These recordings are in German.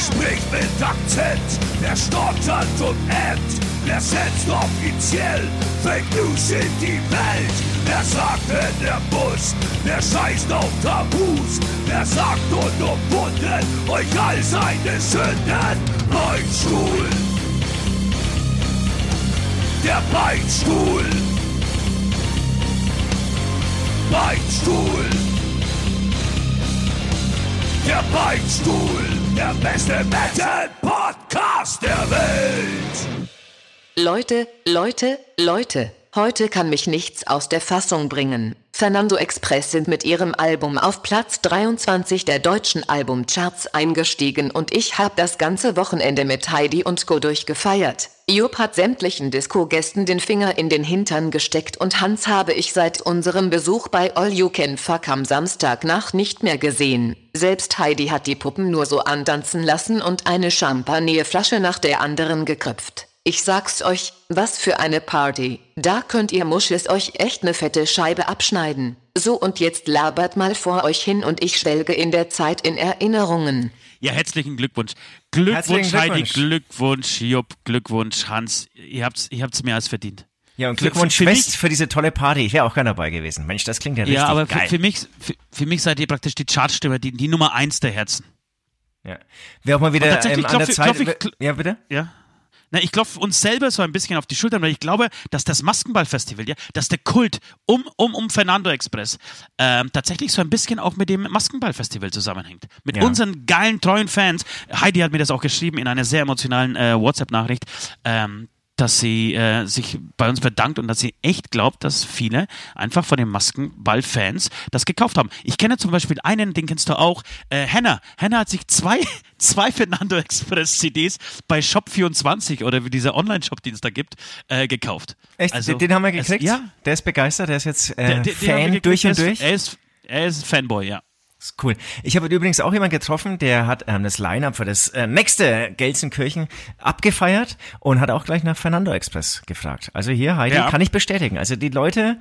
Wer spricht mit Akzent? Wer stottert und ämmt? Wer setzt offiziell Fake News in die Welt? Wer sagt in der Bus? Wer scheißt auf Tabus? Wer sagt unumwunden euch all seine Sünden? Beinstuhl! Der Beinstuhl! Beinstuhl! Der Beinstuhl! Der beste Metal-Podcast der Welt! Leute, Leute, Leute, heute kann mich nichts aus der Fassung bringen. Fernando Express sind mit ihrem Album auf Platz 23 der deutschen Albumcharts eingestiegen und ich hab das ganze Wochenende mit Heidi und Go durchgefeiert. Jupp hat sämtlichen Disco-Gästen den Finger in den Hintern gesteckt und Hans habe ich seit unserem Besuch bei All You Can Fuck am Samstagnacht nicht mehr gesehen. Selbst Heidi hat die Puppen nur so andanzen lassen und eine Champagnerflasche nach der anderen gekröpft. Ich sag's euch, was für eine Party. Da könnt ihr Muschis euch echt ne fette Scheibe abschneiden. So und jetzt labert mal vor euch hin und ich schwelge in der Zeit in Erinnerungen. Ja, herzlichen Glückwunsch. Glückwunsch, Herzlichen Heidi, Glückwunsch. Jupp, Glückwunsch, Hans. Ihr habt's, ihr habt's mehr als verdient. Ja, und Für- Glückwunsch für- für West mich- für diese tolle Party. Ich wäre auch gerne dabei gewesen. Mensch, das klingt ja richtig Ja, aber für, geil. für, mich, für, für mich seid ihr praktisch die Chartstimme, die, die Nummer eins der Herzen. ja. Wäre auch mal wieder ähm, an der Zeit. ich- ja, bitte? Ja. Na, ich klopfe uns selber so ein bisschen auf die Schultern, weil ich glaube, dass das Maskenball-Festival, ja, dass der Kult um, um, um Fernando Express ähm, tatsächlich so ein bisschen auch mit dem Maskenball-Festival zusammenhängt. Mit Ja. unseren geilen, treuen Fans. Heidi hat mir das auch geschrieben in einer sehr emotionalen äh, WhatsApp-Nachricht. Ähm, dass sie äh, sich bei uns bedankt und dass sie echt glaubt, dass viele einfach von den Maskenball-Fans das gekauft haben. Ich kenne zum Beispiel einen, den kennst du auch, äh, Henna. Henna hat sich zwei, zwei Fernando Express CDs bei Shop24 oder wie dieser Online-Shop, den es da gibt, äh, gekauft. Echt? Also, den haben wir es- gekriegt? ja. Der ist begeistert, der ist jetzt äh, Der, der, Fan gekriegt. durch und durch. Er ist, er ist Fanboy, ja. Ist cool. Ich habe übrigens auch jemanden getroffen, der hat ähm, das Line-Up für das äh, nächste Gelsenkirchen abgefeiert und hat auch gleich nach Fernando Express gefragt. Also hier, Heidi, Ja. kann ich bestätigen. Also die Leute,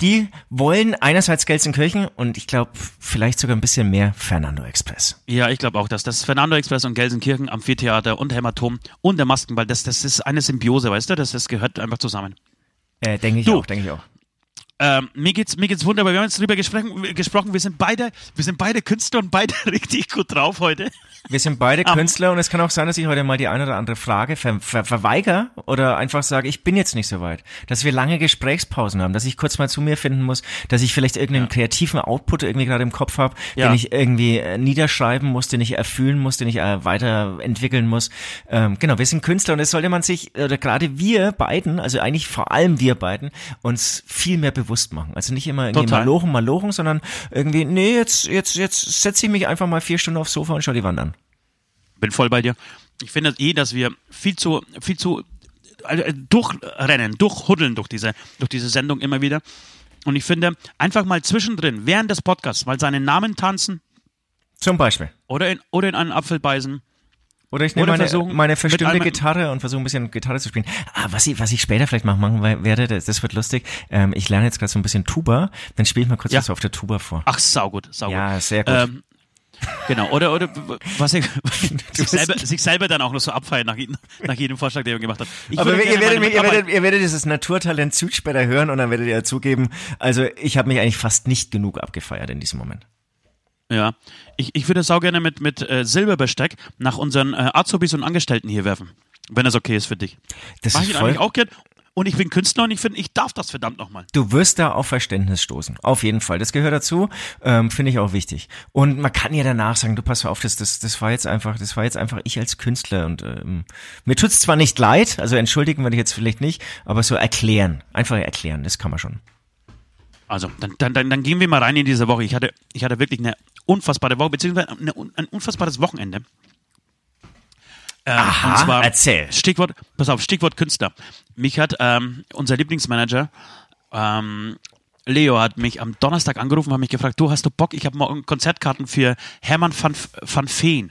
die wollen einerseits Gelsenkirchen und ich glaube vielleicht sogar ein bisschen mehr Fernando Express. Ja, ich glaube auch, dass das Fernando Express und Gelsenkirchen, Amphitheater und Hämatom und der Maskenball, das, das ist eine Symbiose, weißt du? Das, das gehört einfach zusammen. Äh, denke ich Du. auch, denke ich auch. Ähm, mir geht's mir geht's wunderbar. Wir haben jetzt drüber gesprochen, gesprochen. Wir sind beide, wir sind beide Künstler und beide richtig gut drauf heute. Wir sind beide Am- Künstler und es kann auch sein, dass ich heute mal die eine oder andere Frage ver ver verweigere oder einfach sage, ich bin jetzt nicht so weit. Dass wir lange Gesprächspausen haben, dass ich kurz mal zu mir finden muss, dass ich vielleicht irgendeinen kreativen Output irgendwie gerade im Kopf habe, Ja. den ich irgendwie äh, niederschreiben muss, den ich erfüllen muss, den ich äh, weiterentwickeln muss. Ähm, genau, wir sind Künstler und es sollte man sich, oder gerade wir beiden, also eigentlich vor allem wir beiden, uns viel mehr bewusst machen. Also nicht immer irgendwie Total. mal lochen, mal lochen, sondern irgendwie, nee, jetzt, jetzt, jetzt setze ich mich einfach mal vier Stunden aufs Sofa und schau die Wand an. Bin voll bei dir. Ich finde eh, dass wir viel zu, viel zu äh, durchrennen, durchhuddeln durch diese, durch diese Sendung immer wieder. Und ich finde, einfach mal zwischendrin, während des Podcasts, mal seinen Namen tanzen Zum Beispiel. oder in, oder in einen Apfel beißen. Oder ich nehme Oder meine, meine mit verstimmte Gitarre und versuche ein bisschen Gitarre zu spielen. Ah, was ich, was ich später vielleicht mal machen we- werde, das, das wird lustig. Ähm, ich lerne jetzt gerade so ein bisschen Tuba, dann spiele ich mal kurz Ja. was auf der Tuba vor. Ach, saugut, saugut. Ja, sehr gut. Ähm, genau, oder, oder was ich, sich, selber, sich selber dann auch noch so abfeiern nach, jedem- nach jedem Vorschlag, den er gemacht hat. Ich Aber ihr werdet, mich- ihr, werdet, ihr werdet dieses Naturtalent Süd später hören und dann werdet ihr zugeben, also ich habe mich eigentlich fast nicht genug abgefeiert in diesem Moment. Ja, ich, ich würde sau gerne mit, mit äh, Silberbesteck nach unseren äh, Azubis und Angestellten hier werfen, wenn das okay ist für dich. Das Mach ist ich voll, eigentlich auch gern. Und ich bin Künstler und ich finde, ich darf das verdammt nochmal. Du wirst da auf Verständnis stoßen. Auf jeden Fall. Das gehört dazu. Ähm, Finde ich auch wichtig. Und man kann ja danach sagen, du pass auf, das, das, das war jetzt einfach, das war jetzt einfach ich als Künstler. Und ähm, mir tut's zwar nicht leid, also entschuldigen würde ich jetzt vielleicht nicht, aber so erklären. Einfach erklären, das kann man schon. Also, dann, dann, dann, dann gehen wir mal rein in diese Woche. Ich hatte, ich hatte wirklich eine unfassbare Woche, beziehungsweise eine, ein unfassbares Wochenende. Äh, Aha, und zwar erzähl. Stichwort, pass auf, Stichwort Künstler. Mich hat ähm, unser Lieblingsmanager, ähm, Leo, hat mich am Donnerstag angerufen, hat mich gefragt, du hast du Bock, ich habe morgen Konzertkarten für Hermann van, van Veen.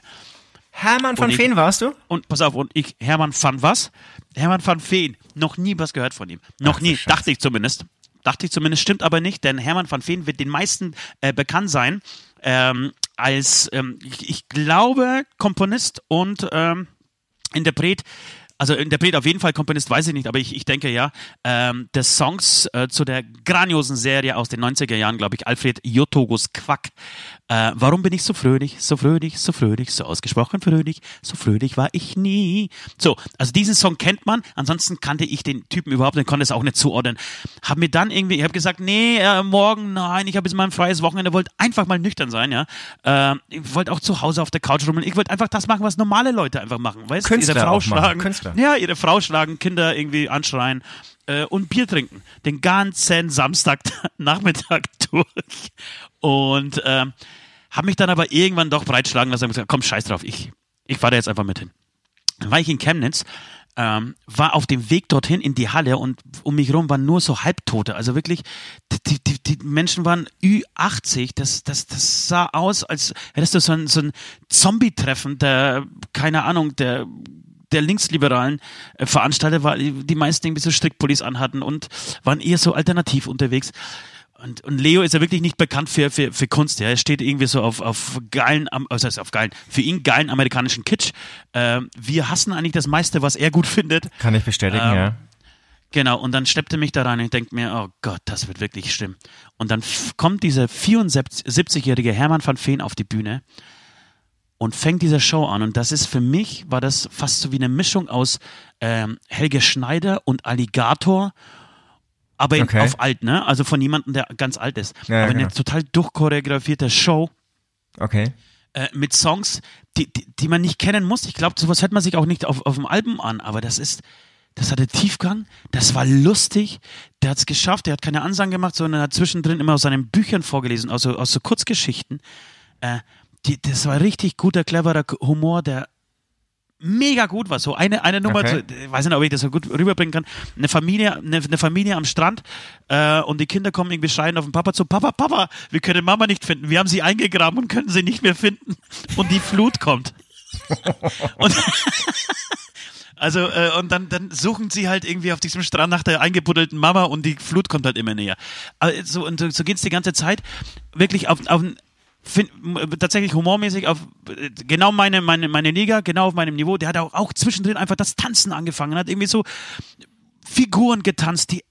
Hermann ich- Feen warst du? Und pass auf, und ich, Hermann van was? Hermann van Veen. Noch nie was gehört von ihm. Noch Ach nie, dachte ich zumindest. Dachte ich zumindest, stimmt aber nicht, denn Hermann van Veen wird den meisten äh, bekannt sein ähm, als, ähm, ich, ich glaube, Komponist und ähm, Interpret also Interpret auf jeden Fall, Komponist weiß ich nicht, aber ich, ich denke ja, ähm, des Songs äh, zu der grandiosen Serie aus den 90er Jahren, glaube ich, Alfred Jotogos Quack. Äh, warum bin ich so fröhlich, so fröhlich, so fröhlich, so ausgesprochen fröhlich, so fröhlich war ich nie. So, also diesen Song kennt man, ansonsten kannte ich den Typen überhaupt nicht, konnte es auch nicht zuordnen. Hab mir dann irgendwie, ich habe gesagt, nee, äh, morgen, nein, ich habe jetzt mal ein freies Wochenende, wollte einfach mal nüchtern sein, ja. Äh, ich wollte auch zu Hause auf der Couch rummeln, ich wollte einfach das machen, was normale Leute einfach machen, weißt du? Frau schlagen, Künstler. ja, ihre Frau schlagen, Kinder irgendwie anschreien äh, und Bier trinken. Den ganzen Samstagnachmittag durch. Und ähm, habe mich dann aber irgendwann doch breitschlagen lassen und gesagt, komm, scheiß drauf, ich, ich fahre jetzt einfach mit hin. Dann war ich in Chemnitz, ähm, war auf dem Weg dorthin in die Halle und um mich herum waren nur so Halbtote. Also wirklich, die, die, die Menschen waren Ü80. Das, das, das sah aus, als hättest du so ein, so ein Zombie-Treffen der, keine Ahnung, der der linksliberalen äh, Veranstalter war, die meisten irgendwie so Strickpullis anhatten und waren eher so alternativ unterwegs. Und, und Leo ist ja wirklich nicht bekannt für, für, für Kunst. Ja. Er steht irgendwie so auf, auf geilen, also auf geilen, für ihn geilen amerikanischen Kitsch. Ähm, wir hassen eigentlich das meiste, was er gut findet. Kann ich bestätigen, ähm, ja. Genau, und dann steppte mich da rein und ich denke mir, oh Gott, das wird wirklich schlimm. Und dann kommt dieser 74-jährige Hermann van Veen auf die Bühne und fängt diese Show an. Und das ist für mich, war das fast so wie eine Mischung aus ähm, Helge Schneider und Alligator aber okay. auf alt, ne? Also von jemandem, der ganz alt ist. Ja, aber genau. eine total durchchoreografierte Show. Okay. Äh, mit Songs, die, die, die, man nicht kennen muss. Ich glaube, sowas hört man sich auch nicht auf, auf dem Album an, aber das ist, das hatte Tiefgang, das war lustig, der hat es geschafft, der hat keine Ansagen gemacht, sondern hat zwischendrin immer aus seinen Büchern vorgelesen, aus so, aus so Kurzgeschichten. Äh, die, das war richtig guter, cleverer Humor, der mega gut war. So eine, eine Nummer, okay. ich weiß nicht, ob ich das so gut rüberbringen kann. Eine Familie, eine, eine Familie am Strand äh, und die Kinder kommen irgendwie schreien auf den Papa zu, Papa, Papa, wir können Mama nicht finden. Wir haben sie eingegraben und können sie nicht mehr finden. Und die Flut kommt. und Also, äh, und dann, dann suchen sie halt irgendwie auf diesem Strand nach der eingebuddelten Mama und die Flut kommt halt immer näher. Also, und so, so geht's die ganze Zeit. Wirklich auf, auf, find, tatsächlich humormäßig auf genau meine, meine, meine Liga, genau auf meinem Niveau. Der hat auch, auch zwischendrin einfach das Tanzen angefangen, hat irgendwie so Figuren getanzt, die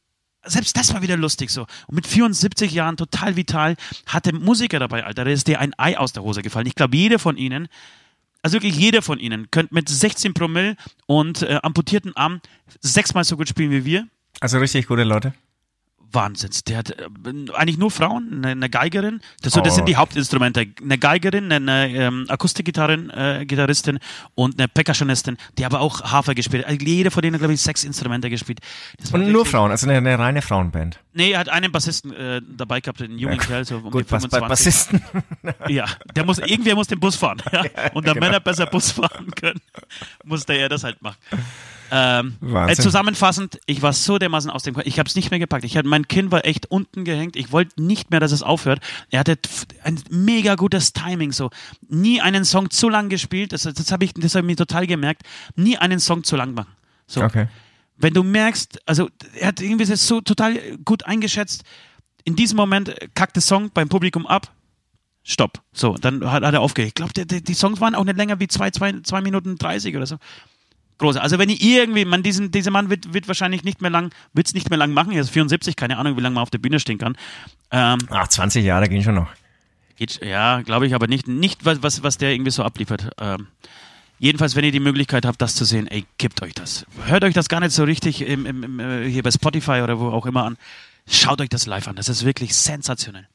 selbst das war wieder lustig so. Und mit 74 Jahren total vital hatte Musiker dabei, Alter. Da ist dir ein Ei aus der Hose gefallen. Ich glaube, jeder von ihnen, also wirklich jeder von ihnen, könnte mit 16 Promille und äh, amputierten Arm sechsmal so gut spielen wie wir. Also richtig gute Leute. Wahnsinns. Der hat äh, eigentlich nur Frauen, eine, eine Geigerin. Das, so, das sind die Hauptinstrumente. Eine Geigerin, eine, eine ähm, Akustikgitarrin, äh, Gitarristin und eine Percussionistin, die aber auch Hafer gespielt hat. Also jeder von denen, glaube ich, sechs Instrumente gespielt. und nur Frauen, also eine, eine, reine Frauenband. Nee, er hat einen Bassisten äh, dabei gehabt, einen jungen ja, Kerl, so um gut, die 25. Bei Bassisten. ja, der muss, irgendwer muss den Bus fahren. Ja? Und damit genau. Männer besser Bus fahren können, musste er das halt machen. Ähm, äh, zusammenfassend, ich war so dermaßen aus dem Ich habe es nicht mehr gepackt. Ich hatte, mein Kinn war echt unten gehängt. Ich wollte nicht mehr, dass es aufhört. Er hatte ein mega gutes Timing. So nie einen Song zu lang gespielt. Das, das habe ich, das habe ich mir total gemerkt. Nie einen Song zu lang machen. So. Okay. Wenn du merkst, also er hat irgendwie das so total gut eingeschätzt. In diesem Moment kackt der Song beim Publikum ab. Stopp. So, dann hat, hat er aufgehört. Ich glaube, die, die Songs waren auch nicht länger wie zwei, zwei, zwei Minuten 30 oder so groß. Also wenn ich irgendwie, man diesen, dieser Mann wird, wird wahrscheinlich nicht mehr lang, wird es nicht mehr lang machen. Er ist 74, keine Ahnung, wie lange man auf der Bühne stehen kann. Ähm, Ach, 20 Jahre gehen schon noch. Geht, ja, glaube ich, aber nicht, nicht was, was, was der irgendwie so abliefert. Ähm, jedenfalls, wenn ihr die Möglichkeit habt, das zu sehen, ey, gebt euch das. Hört euch das gar nicht so richtig im, im, im, äh, hier bei Spotify oder wo auch immer an. Schaut euch das live an. Das ist wirklich sensationell.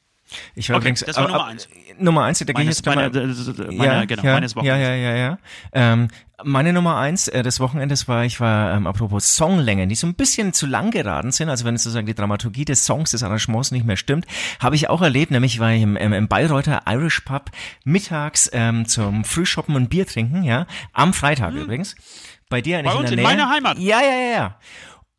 Ich war okay, übrigens, das war Nummer eins. Nummer eins, da gehe ich jetzt meine, meine, meine, ja, genau, ja, meines Wochenendes. Ja, ja, ja, ja. Ähm, meine Nummer eins äh, des Wochenendes war, ich war, ähm, apropos Songlängen, die so ein bisschen zu lang geraten sind, also wenn sozusagen die Dramaturgie des Songs, des Arrangements nicht mehr stimmt, habe ich auch erlebt, nämlich war ich im, im, im Bayreuther Irish Pub mittags ähm, zum Frühshoppen und Bier trinken, ja, am Freitag mhm. übrigens. Bei dir eigentlich Bei uns in, der in meiner Heimat. Ja, ja, ja, ja.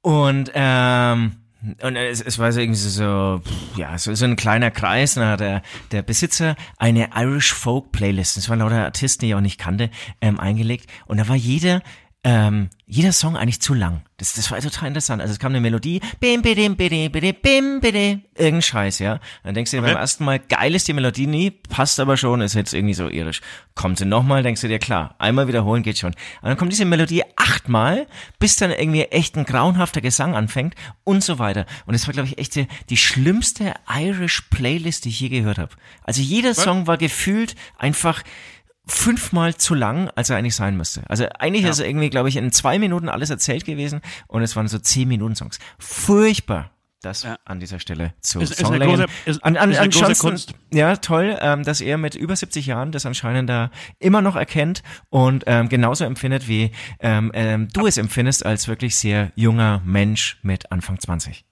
Und ähm, und es, es war so irgendwie so, ja, so, so ein kleiner Kreis. Hat der, der Besitzer eine Irish Folk Playlist, das waren lauter Artisten, die ich auch nicht kannte, ähm, eingelegt. Und da war jeder ähm, jeder Song eigentlich zu lang. Das, das war total interessant. Also es kam eine Melodie, bim, bidim, bidim, bidim, bim, bidim, irgendein Scheiß, ja. Dann denkst du dir Okay. beim ersten Mal, geil ist die Melodie nie, passt aber schon, ist jetzt irgendwie so irisch. Kommt sie nochmal, denkst du dir, klar, einmal wiederholen geht schon. Und dann kommt diese Melodie achtmal, bis dann irgendwie echt ein grauenhafter Gesang anfängt und so weiter. Und das war, glaube ich, echt die, die schlimmste Irish Playlist, die ich je gehört habe. Also jeder Song war gefühlt einfach fünfmal zu lang, als er eigentlich sein müsste. Also eigentlich ist er irgendwie, glaube ich, in zwei Minuten alles erzählt gewesen und es waren so zehn Minuten Songs. Furchtbar. Das Ja. an dieser Stelle zu Ist- ist eine Songlängen. große- ist- an, an, ist ansonsten, Kunst. ja, toll, ähm, dass er mit über 70 Jahren das anscheinend da immer noch erkennt und ähm, genauso empfindet, wie ähm, ähm, du es empfindest als wirklich sehr junger Mensch mit Anfang 20.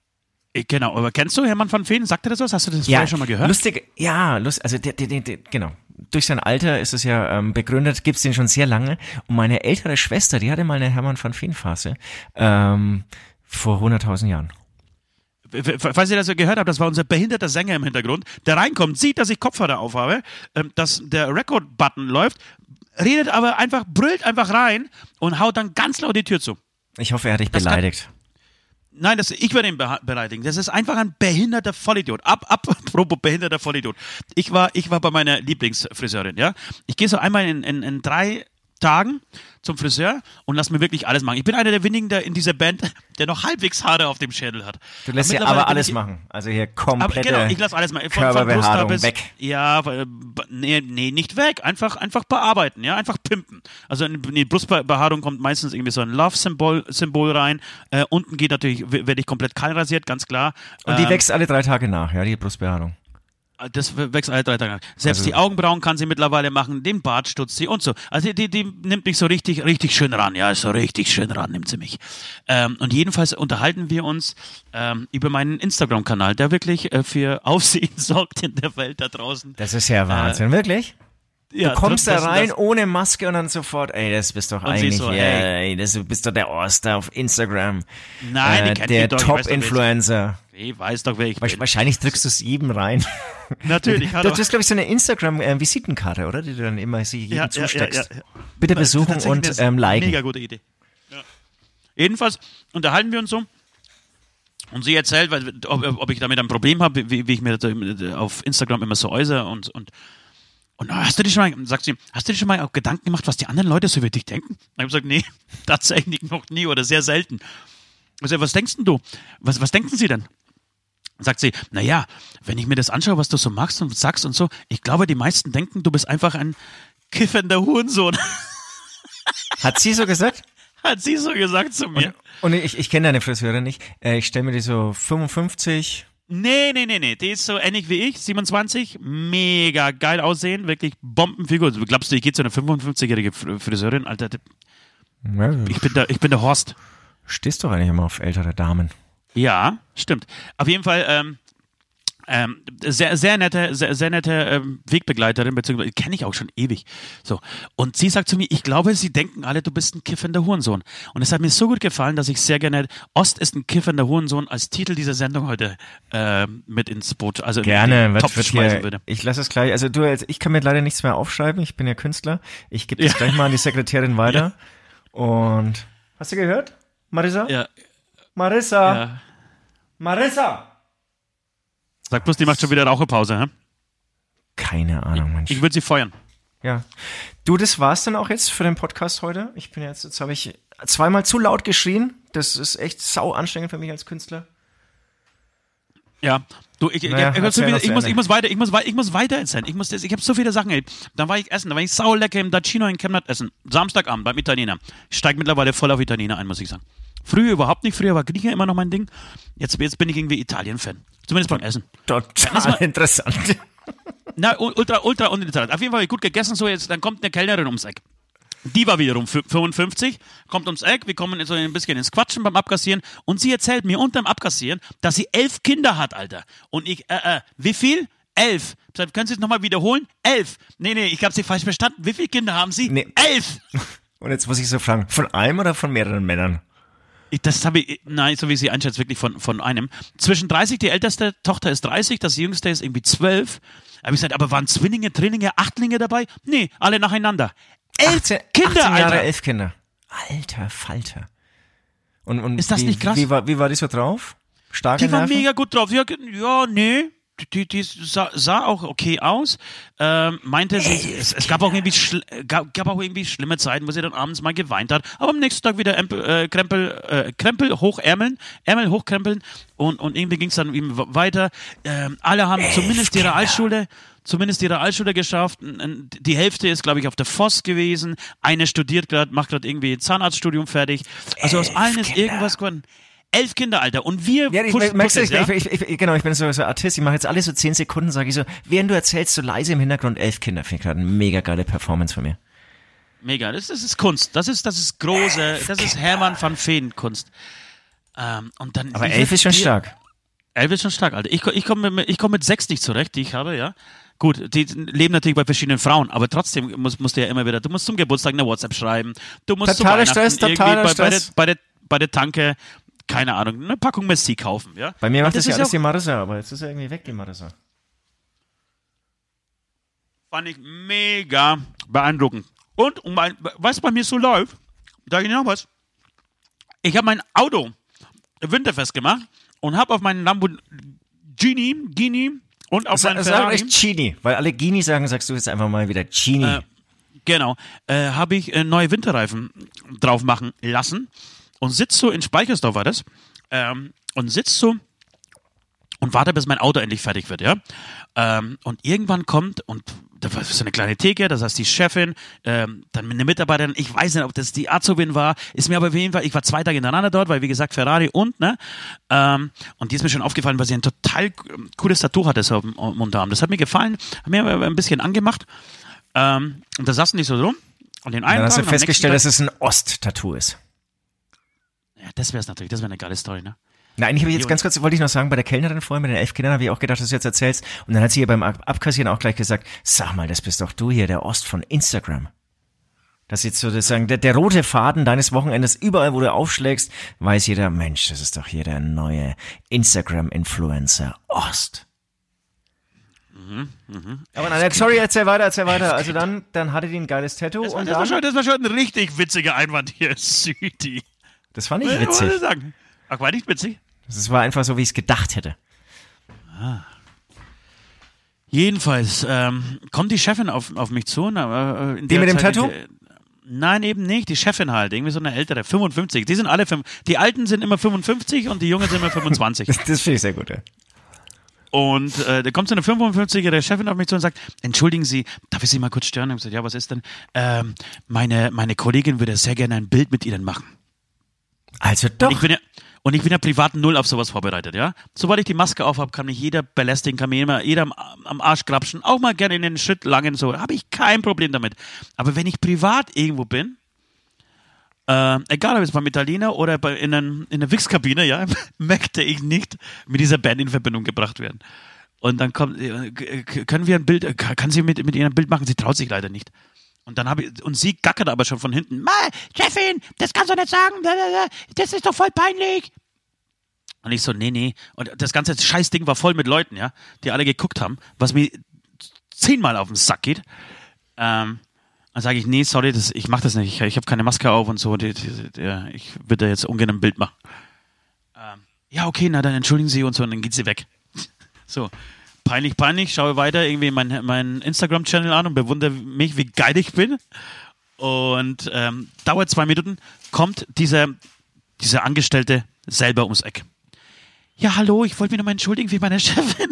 Ich- Genau, aber kennst du Hermann van Veen? Sagt er das was? Hast du das vorher schon mal gehört? Lustig, ja, lust, also der, der, der, genau. Durch sein Alter ist es ja ähm, begründet, gibt's den schon sehr lange. Und meine ältere Schwester, die hatte mal eine Hermann van Veen Phase ähm, vor 100.000 Jahren. Falls ihr das gehört habt, das war unser behinderter Sänger im Hintergrund, der reinkommt, sieht, dass ich Kopfhörer aufhabe, ähm, dass der Record-Button läuft, redet aber einfach, brüllt einfach rein und haut dann ganz laut die Tür zu. Ich hoffe, er hat dich Das beleidigt. Nein, das, ich würde ihn beleidigen. Das ist einfach ein behinderter Vollidiot. Ab, ab, apropos behinderter Vollidiot. Ich war, ich war bei meiner Lieblingsfriseurin, ja. Ich gehe so einmal in, in, in drei Tagen zum Friseur und lass mir wirklich alles machen. Ich bin einer der wenigen der in dieser Band, der noch halbwegs Haare auf dem Schädel hat. Du lässt ja mittlerweile aber alles ich- machen. Also hier aber komplette genau, ich lasse alles mal. Von, von Brust weg. Ja, nee, nee, nicht weg. Einfach, einfach bearbeiten, ja, einfach pimpen. Also in die Brustbehaarung kommt meistens irgendwie so ein Love-Symbol Symbol rein. Äh, unten geht natürlich, werde ich komplett kahl rasiert, ganz klar. Und die Ähm, wächst alle drei Tage nach, ja, die Brustbehaarung. Das wächst alle drei Tage. Selbst Also- die Augenbrauen kann sie mittlerweile machen, den Bart stutzt sie und so. Also die, die nimmt mich so richtig, richtig schön ran. Ja, so richtig schön ran nimmt sie mich. Ähm, und jedenfalls unterhalten wir uns ähm, über meinen Instagram-Kanal, der wirklich äh, für Aufsehen sorgt in der Welt da draußen. Das ist ja Wahnsinn, wirklich? Ja, Du kommst da rein ohne Maske und dann sofort, ey, das bist doch Und eigentlich, so, ja, hey. ey, das bist doch der Oster auf Instagram. Nein, äh, der Top-Influencer. Ich weiß doch, wer ich Wahrsch- bin. Wahrscheinlich drückst du es jedem rein. Natürlich, Du hallo. das ist, glaube ich, so eine Instagram-Visitenkarte, oder? Die du dann immer sie jedem Ja, ja, zusteckst. ja, ja. Bitte besuchen und das ist ähm, eine liken. Mega gute Idee. Ja. Jedenfalls unterhalten wir uns so. Und sie erzählt, weil, ob, ob ich damit ein Problem habe, wie, wie ich mir auf Instagram immer so äußere und, und und hast du dir schon mal, sagt sie, hast du dir schon mal auch Gedanken gemacht, was die anderen Leute so über dich denken? Ich habe gesagt, nee, tatsächlich noch nie oder sehr selten. Also, was denkst denn du? Was, was denken sie denn? Sagt sie, naja, wenn ich mir das anschaue, was du so machst und sagst und so, ich glaube, die meisten denken, du bist einfach ein kiffender Hurensohn. Hat sie so gesagt? Hat sie so gesagt zu mir. Und ich, ich kenne deine Friseurin nicht. Äh, ich stelle mir die so 55. Nee, nee, nee, nee. Die ist so ähnlich wie ich, 27, mega geil aussehen, wirklich Bombenfigur. Glaubst du, ich gehe zu einer 55-jährige Fr- Friseurin? Alter, ich bin der, ich bin der Horst. stehst doch eigentlich immer auf ältere Damen. Ja, stimmt. Auf jeden Fall, ähm, ähm, sehr, sehr nette, sehr, sehr nette ähm, Wegbegleiterin, beziehungsweise kenne ich auch schon ewig. So. Und sie sagt zu mir, ich glaube, sie denken alle, du bist ein kiffender Hurensohn. Und es hat mir so gut gefallen, dass ich sehr gerne Ost ist ein kiffender Hurensohn als Titel dieser Sendung heute äh, mit ins Boot, also in Gerne, den was Topf schmeißen hier, würde. ich lasse es gleich, also du, jetzt- ich kann mir leider nichts mehr aufschreiben, ich bin ja Künstler. Ich gebe das Ja. gleich mal an die Sekretärin weiter. Und, hast du gehört? Marissa? Ja, Marissa! ja. Marissa! Sag bloß, die macht schon wieder Raucherpause. Hä? Keine Ahnung, Mensch. Ich würde sie feuern. Ja. Du, das war's dann auch jetzt für den Podcast heute. Ich bin jetzt, jetzt habe ich zweimal zu laut geschrien. Das ist echt sau anstrengend für mich als Künstler. Ja, du, ich, Naja, ich, ich, hab so erzähl viele, noch zu ich, muss, ich muss weiter, ich muss, wei- ich muss weiter erzählen. Ich muss, das- ich habe so viele Sachen. Ey. Dann war ich essen, dann war ich sau lecker im Dacino in Chemnat essen. Samstagabend beim Italiener. Ich steige mittlerweile voll auf Italiener ein, muss ich sagen. Früher überhaupt nicht, früher war Grieche immer noch mein Ding. Jetzt, jetzt bin ich irgendwie Italien-Fan. Zumindest beim Essen. Total interessant. Na, ultra, ultra uninteressant. Auf jeden Fall gut gegessen, so jetzt, dann kommt eine Kellnerin ums Eck. Die war wiederum fü- 55, kommt ums Eck, wir kommen so ein bisschen ins Quatschen beim Abkassieren und sie erzählt mir unterm Abkassieren, dass sie elf Kinder hat, Alter. Und ich, äh, äh, wie viel? Elf. Ich können Sie es nochmal wiederholen? Elf. Nee, nee, ich habe Sie falsch verstanden. Wie viele Kinder haben Sie? Nee. Elf. Und jetzt muss ich so fragen, von einem oder von mehreren Männern? Das habe ich, nein, so wie sie einschätzt, wirklich von, von einem. Zwischen 30, die älteste Tochter ist 30, das jüngste ist irgendwie 12. Da habe ich gesagt, aber waren Zwillinge, Drillinge, Achtlinge dabei? Nee, alle nacheinander. Elf 18, Kinder, 18 Jahre, Alter. elf Kinder. Alter Falter. Und, und Ist das wie, nicht krass? Wie war, wie war die so drauf? Starke Die war mega gut drauf. Ja, ja nee. Die, die sah, sah auch okay aus. Ähm, meinte sie, es, es gab auch irgendwie gab, gab auch irgendwie schlimme Zeiten, wo sie dann abends mal geweint hat. Aber am nächsten Tag wieder Empel, äh, Krempel, äh, Krempel hochärmeln, Ärmel hochkrempeln und, und irgendwie ging es dann weiter. Ähm, alle haben zumindest ihre Altschule, zumindest ihre Altschule geschafft. Die Hälfte ist, glaube ich, auf der Voss gewesen. Eine studiert gerade, macht gerade irgendwie Zahnarztstudium fertig. Also aus allen ist irgendwas geworden. Elf Kinder, Alter. Und wir Ja, ich, pushen merkst Pussys, ich, ja? ich, ich, genau, ich bin so, so Artist, ich mache jetzt alles so zehn Sekunden, sage ich so, während du erzählst, so leise im Hintergrund, elf Kinder, finde ich gerade eine mega geile Performance von mir. Mega, das, das ist Kunst. Das ist, das ist große, das ist Hermann van Veen Kunst. Ähm, und dann, Aber elf ist schon dir- stark. Elf ist schon stark, Alter. Ich, ich komme mit, ich komm mit sechs nicht zurecht, die ich habe, ja. Gut, die leben natürlich bei verschiedenen Frauen, aber trotzdem musst, musst du ja immer wieder, du musst zum Geburtstag eine WhatsApp schreiben, du musst zu Totaler Weihnachten Stress, irgendwie totaler bei, bei, der, Stress. bei, der, bei der Tanke, keine Ahnung, eine Packung Messi kaufen, ja. Bei mir macht das, ja ist alles die Marissa, aber jetzt ist er irgendwie weg, die Marissa. Fand ich mega beeindruckend. Und, um ein, was bei mir so läuft, da ich noch was. Ich habe mein Auto winterfest gemacht und habe auf meinen Lamborghini, Gini und auf meinen Sag, sag Ferrari, echt Genie, weil alle Genie sagen, sagst du jetzt einfach mal wieder Genie. Äh, genau, äh, habe ich äh, neue Winterreifen drauf machen lassen und sitz so in Speichersdorf war das ähm, und sitz so und warte, bis mein Auto endlich fertig wird, ja. Ähm, und irgendwann kommt, und da war so eine kleine Theke, das heißt die Chefin, ähm, dann eine Mitarbeiterin, ich weiß nicht, ob das die Azubin war, ist mir aber auf jeden Fall, ich war zwei Tage hintereinander dort, weil wie gesagt Ferrari und, ne, ähm, und die ist mir schon aufgefallen, weil sie ein total cooles Tattoo hatte so am Unterarm. Das hat mir gefallen, hat mir aber ein bisschen angemacht. Ähm, und da saßen die so rum. Und den einen Dann hast du Tag, und am festgestellt, dass es ein Ost-Tattoo ist. Das wäre es natürlich, das wäre eine geile Story, ne? Nein, ich habe jetzt ganz kurz, wollte ich noch sagen, bei der Kellnerin vorher mit den elf Kindern habe ich auch gedacht, dass du jetzt erzählst. Und dann hat sie ihr beim Ab- Abkassieren auch gleich gesagt, sag mal, das bist doch du hier, der Ost von Instagram. Das ist jetzt sozusagen der, der rote Faden deines Wochenendes, überall, wo du aufschlägst, weiß jeder, Mensch, das ist doch hier der neue Instagram-Influencer Ost. Aber nein, sorry, erzähl weiter, erzähl weiter. Also dann, dann hatte die ein geiles Tattoo Das war, und das, war dann, schon, das war schon ein richtig witziger Einwand hier, Südi. Das ich Was soll ich witzig. sagen? Ach, war nicht witzig? Das war einfach so, wie ich es gedacht hätte. Jedenfalls ähm, kommt die Chefin auf, auf mich zu. Na, äh, in Die mit dem Zeit, Tattoo? äh, Nein, eben nicht. Die Chefin halt. Irgendwie so eine ältere, 55. Die sind alle fünf. Die Alten sind immer 55 und die Jungen sind immer 25. Das, das finde ich sehr gut, ja. Und äh, da kommt so eine 55-jährige Chefin auf mich zu und sagt, entschuldigen Sie, darf ich Sie mal kurz stören? Ich habe gesagt, ja, was ist denn? Ähm, meine, meine Kollegin würde sehr gerne ein Bild mit Ihnen machen. Also Und ich doch. bin ja, und ich bin ja privat null auf sowas vorbereitet, ja. Sobald ich die Maske auf habe, kann mich jeder belästigen, kann mir immer jeder am, am Arsch grapschen, auch mal gerne in den Schritt langen, so, habe ich kein Problem damit. Aber wenn ich privat irgendwo bin, äh, egal ob es beim Italiener oder bei, in, ein, in der Wix-Kabine, ja, möchte ich nicht mit dieser Band in Verbindung gebracht werden. Und dann kommt, äh, können wir ein Bild, äh, kann sie mit, mit ihr ein Bild machen? Sie traut sich leider nicht. Und dann habe ich, und sie gackert aber schon von hinten, Ma, Chefin, das kannst du nicht sagen, das ist doch voll peinlich. Und ich so, nee, nee. Und das ganze Scheißding war voll mit Leuten, ja, die alle geguckt haben, was mir zehnmal auf den Sack geht. Ähm, dann sage ich, nee, sorry, das, ich mache das nicht. Ich, ich habe keine Maske auf und so. Die, die, die, ich würde da jetzt ungern ein Bild machen. Ähm, ja, okay, na dann entschuldigen Sie und so, und dann geht sie weg. So, peinlich, peinlich. Schaue weiter irgendwie meinen mein Instagram-Channel an und bewundere mich, wie geil ich bin. Und ähm, dauert zwei Minuten, kommt dieser, dieser Angestellte selber ums Eck. Ja, hallo, ich wollte mich nochmal entschuldigen für meine Chefin.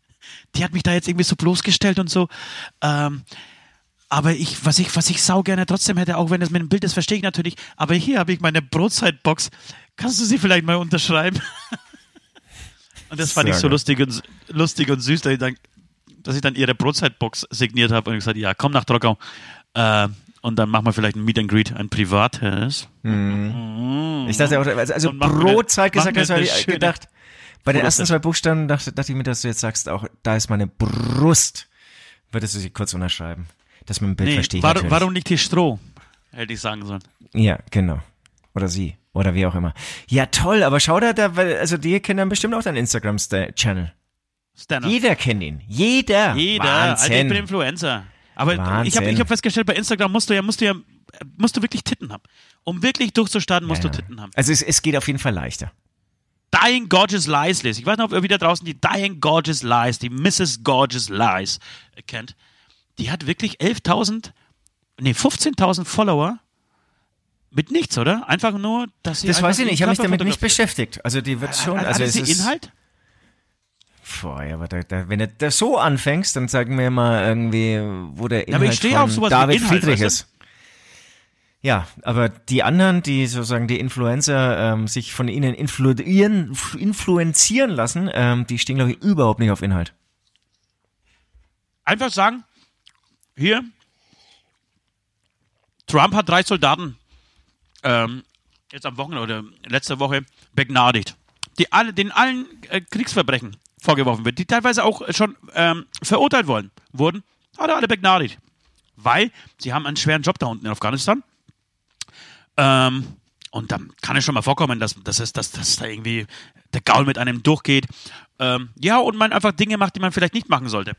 Die hat mich da jetzt irgendwie so bloßgestellt und so. Ähm, aber ich, was ich, was ich sau gerne trotzdem hätte, auch wenn es mit dem Bild ist, verstehe ich natürlich. Aber hier habe ich meine Brotzeitbox. Kannst du sie vielleicht mal unterschreiben? und das fand ich so Sehr lustig und, lustig und süß, dass ich dann, dass ich dann ihre Brotzeitbox signiert habe und gesagt, ja, komm nach Trockau. Äh, und dann machen wir vielleicht ein Meet and Greet, ein privates. Ich dachte auch, also, also mir- Brotzeit gesagt, mir das habe eine ich schöne gedacht. Bei den ersten zwei Buchstaben dachte, dachte ich mir, dass du jetzt sagst, auch da ist meine Brust. Würdest du sie kurz unterschreiben? Das mit dem Bild Nee, verstehe ich war, warum nicht hier Stroh? Hätte ich sagen sollen. Ja, genau. Oder sie. Oder wie auch immer. Ja, toll, aber schau da, da weil- also die kennen dann bestimmt auch deinen Instagram-Channel. Stand-up. Jeder kennt ihn. Jeder. Jeder, Alter, ich bin Wahnsinn. Influencer. Aber ich habe Wahnsinn. ich hab festgestellt, bei Instagram musst du ja, musst du ja, musst du wirklich Titten haben. um wirklich durchzustarten, musst Ja, du. Titten haben. Also es, es geht auf jeden Fall leichter. Dying Gorgeous Lies lese. Ich weiß nicht, ob ihr wieder draußen die Dying Gorgeous Lies, die Mrs. Gorgeous Lies äh, kennt. Die hat wirklich 11.000, nee, 15.000 Follower. Mit nichts, oder? Einfach nur, dass sie. Das weiß ich nicht, ich habe mich damit nicht beschäftigt. Also die wird schon, also ist, Inhalt? Boah, ja, aber da, da, wenn du so anfängst, dann sag mir mal irgendwie, wo der aber ich Inhalt stehe von auf sowas wie David Inhalt, Friedrich ist. Ja, aber die anderen, die sozusagen die Influencer ähm, sich von ihnen influieren, influenzieren lassen, ähm, die stehen, glaube ich, überhaupt nicht auf Inhalt. Einfach sagen, hier, Trump hat drei Soldaten ähm, jetzt am Wochenende oder letzte Woche begnadigt, die alle, denen allen äh, Kriegsverbrechen vorgeworfen wird, die teilweise auch schon ähm, verurteilt worden, wurden, hat er alle begnadigt. Weil sie haben einen schweren Job da unten in Afghanistan. Ähm, und dann kann es schon mal vorkommen, dass, dass, es, dass, dass da irgendwie der Gaul mit einem durchgeht. Ähm, ja, und man einfach Dinge macht, die man vielleicht nicht machen sollte.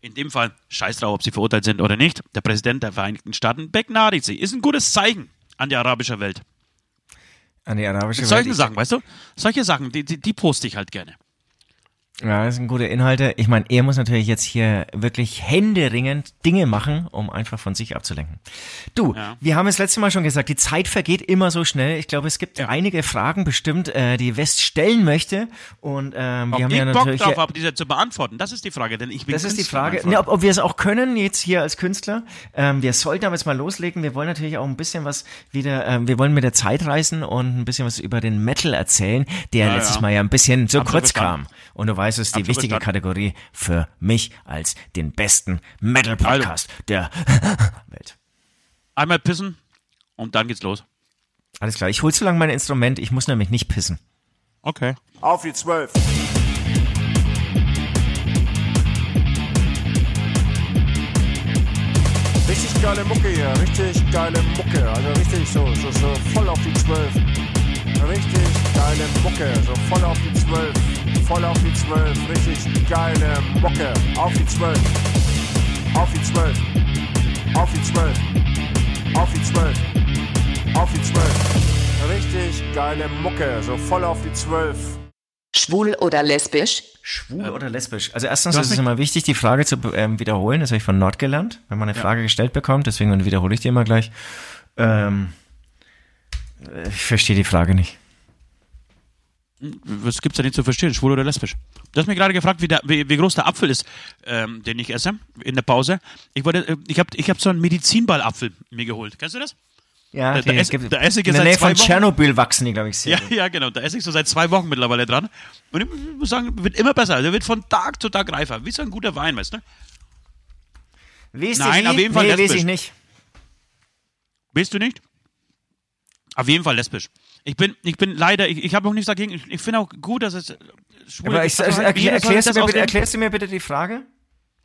In dem Fall, scheiß drauf, ob sie verurteilt sind oder nicht. Der Präsident der Vereinigten Staaten begnadigt sie. Ist ein gutes Zeichen an die arabische Welt. An die arabische Solche Welt. Sachen, weißt du? Solche Sachen, die, die, die poste ich halt gerne. Ja, das sind gute Inhalte. Ich meine, er muss natürlich jetzt hier wirklich händeringend Dinge machen, um einfach von sich abzulenken. Du, Ja. wir haben es letzte Mal schon gesagt, die Zeit vergeht immer so schnell. Ich glaube, es gibt Ja. einige Fragen bestimmt, äh, die West stellen möchte. Und ähm, Ob wir haben ich ja Bock natürlich. drauf habe, diese zu beantworten, das ist die Frage, denn ich bin das ist die Künstler, Frage, ne, ob, ob wir es auch können jetzt hier als Künstler. Ähm, wir sollten aber jetzt mal loslegen. Wir wollen natürlich auch ein bisschen was wieder, ähm, wir wollen mit der Zeit reisen und ein bisschen was über den Metal erzählen, der Ja, letztes. Mal ja ein bisschen zu Hab schon kurz kam. Und du weißt, es ist die schon wichtige verstanden. Kategorie für mich als den besten Metal-Podcast der Welt. Einmal pissen und dann geht's los. Alles klar, ich hol zu lang mein Instrument, ich muss nämlich nicht pissen. Okay. Auf die Zwölf. Richtig geile Mucke hier, richtig geile Mucke. Also richtig so, so, so voll auf die Zwölf. Richtig geile Mucke, so voll auf die Zwölf. Voll auf die Zwölf, richtig geile Mucke. Auf die Zwölf. Auf die Zwölf. Auf die Zwölf. Auf die Zwölf. Auf die Zwölf. Richtig geile Mucke, so voll auf die Zwölf. Schwul oder lesbisch? Schwul oder lesbisch? Also erstens ist es immer wichtig, die Frage zu ähm, wiederholen. Das habe ich von Nord gelernt, wenn man eine Frage gestellt bekommt. Deswegen wiederhole ich die immer gleich. Ähm, äh, ich verstehe die Frage nicht. Was gibt's da nicht zu verstehen, schwul oder lesbisch? Du hast mich gerade gefragt, wie, der, wie, wie groß der Apfel ist, ähm, den ich esse in der Pause. Ich wollte, äh, ich habe ich hab so einen Medizinballapfel mir geholt. Kennst du das? Ja, Da- da die ess- gibt- da esse ich in jetzt der Nähe von. Tschernobyl wachsen die, glaube ich, sehr. Ja, ja, genau. Da esse ich so seit zwei Wochen mittlerweile dran. Und ich muss sagen, wird immer besser. Der wird von Tag zu Tag reifer. Wie so ein guter Wein, weißt du? Weißt Nein, auf jeden Fall Nee, weiß lesbisch. ich nicht. Bist du nicht? Auf jeden Fall lesbisch. Ich bin, ich bin leider, ich, ich habe auch nichts dagegen. Ich, ich finde auch gut, dass es äh, schwul Aber ist. ich, Also erklär, erklärst, du bitte, erklärst du mir bitte die Frage?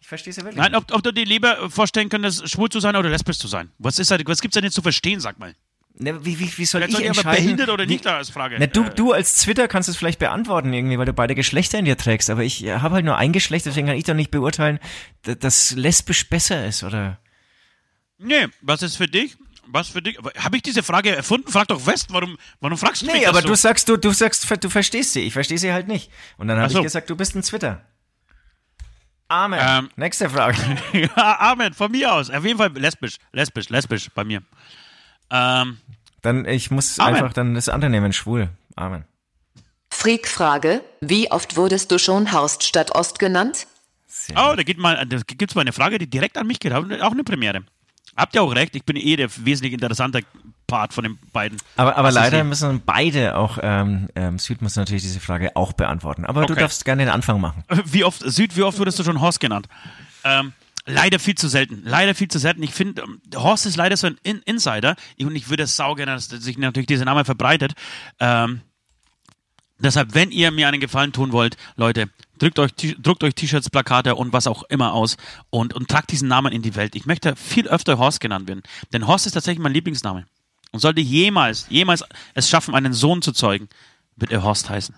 Ich verstehe sie wirklich. Nein, ob, ob du dir lieber vorstellen könntest, schwul zu sein oder lesbisch zu sein. Was ist halt, was gibt's denn jetzt zu verstehen, sag mal? Ne, wie, wie, wie soll Vielleicht ich soll entscheiden? behindert oder nicht da als Frage. Na, du, Äh, du als Twitter kannst es vielleicht beantworten irgendwie, weil du beide Geschlechter in dir trägst. Aber ich habe halt nur ein Geschlecht, deswegen kann ich doch nicht beurteilen, dass lesbisch besser ist, oder? Nee, was ist für dich? Was für dich? Habe ich diese Frage erfunden? Frag doch West, warum, warum fragst du mich Nee, das aber so? du sagst, du, du sagst, du verstehst sie. Ich verstehe sie halt nicht. Und dann habe so. ich gesagt, du bist ein Twitter. Amen. Ähm. Nächste Frage. ja, Amen, von mir aus. Auf jeden Fall lesbisch, lesbisch, lesbisch bei mir. Ähm, Dann, ich muss Amen. einfach dann das andere nehmen, schwul. Amen. Freak-Frage. Wie oft wurdest du schon Horst statt Ost genannt? Sehr oh, da, geht mal, da gibt's mal eine Frage, die direkt an mich geht. Auch eine Premiere. Habt ihr auch recht, ich bin eh der wesentlich interessanter Part von den beiden. Aber, aber leider müssen beide auch, ähm, ähm, Süd muss natürlich diese Frage auch beantworten. Aber du Okay. darfst gerne den Anfang machen. Wie oft, Süd, wie oft wurdest du schon Horst genannt? Ähm, leider viel zu selten. Leider viel zu selten. Ich finde, ähm, Horst ist leider so ein In Insider. Und ich würde es sau gerne, dass sich natürlich dieser Name verbreitet. Ähm, deshalb, wenn ihr mir einen Gefallen tun wollt, Leute, drückt euch, druckt euch T-Shirts, Plakate und was auch immer aus und, und tragt diesen Namen in die Welt. Ich möchte viel öfter Horst genannt werden. Denn Horst ist tatsächlich mein Lieblingsname. Und sollte jemals, jemals es schaffen, einen Sohn zu zeugen, wird er Horst heißen.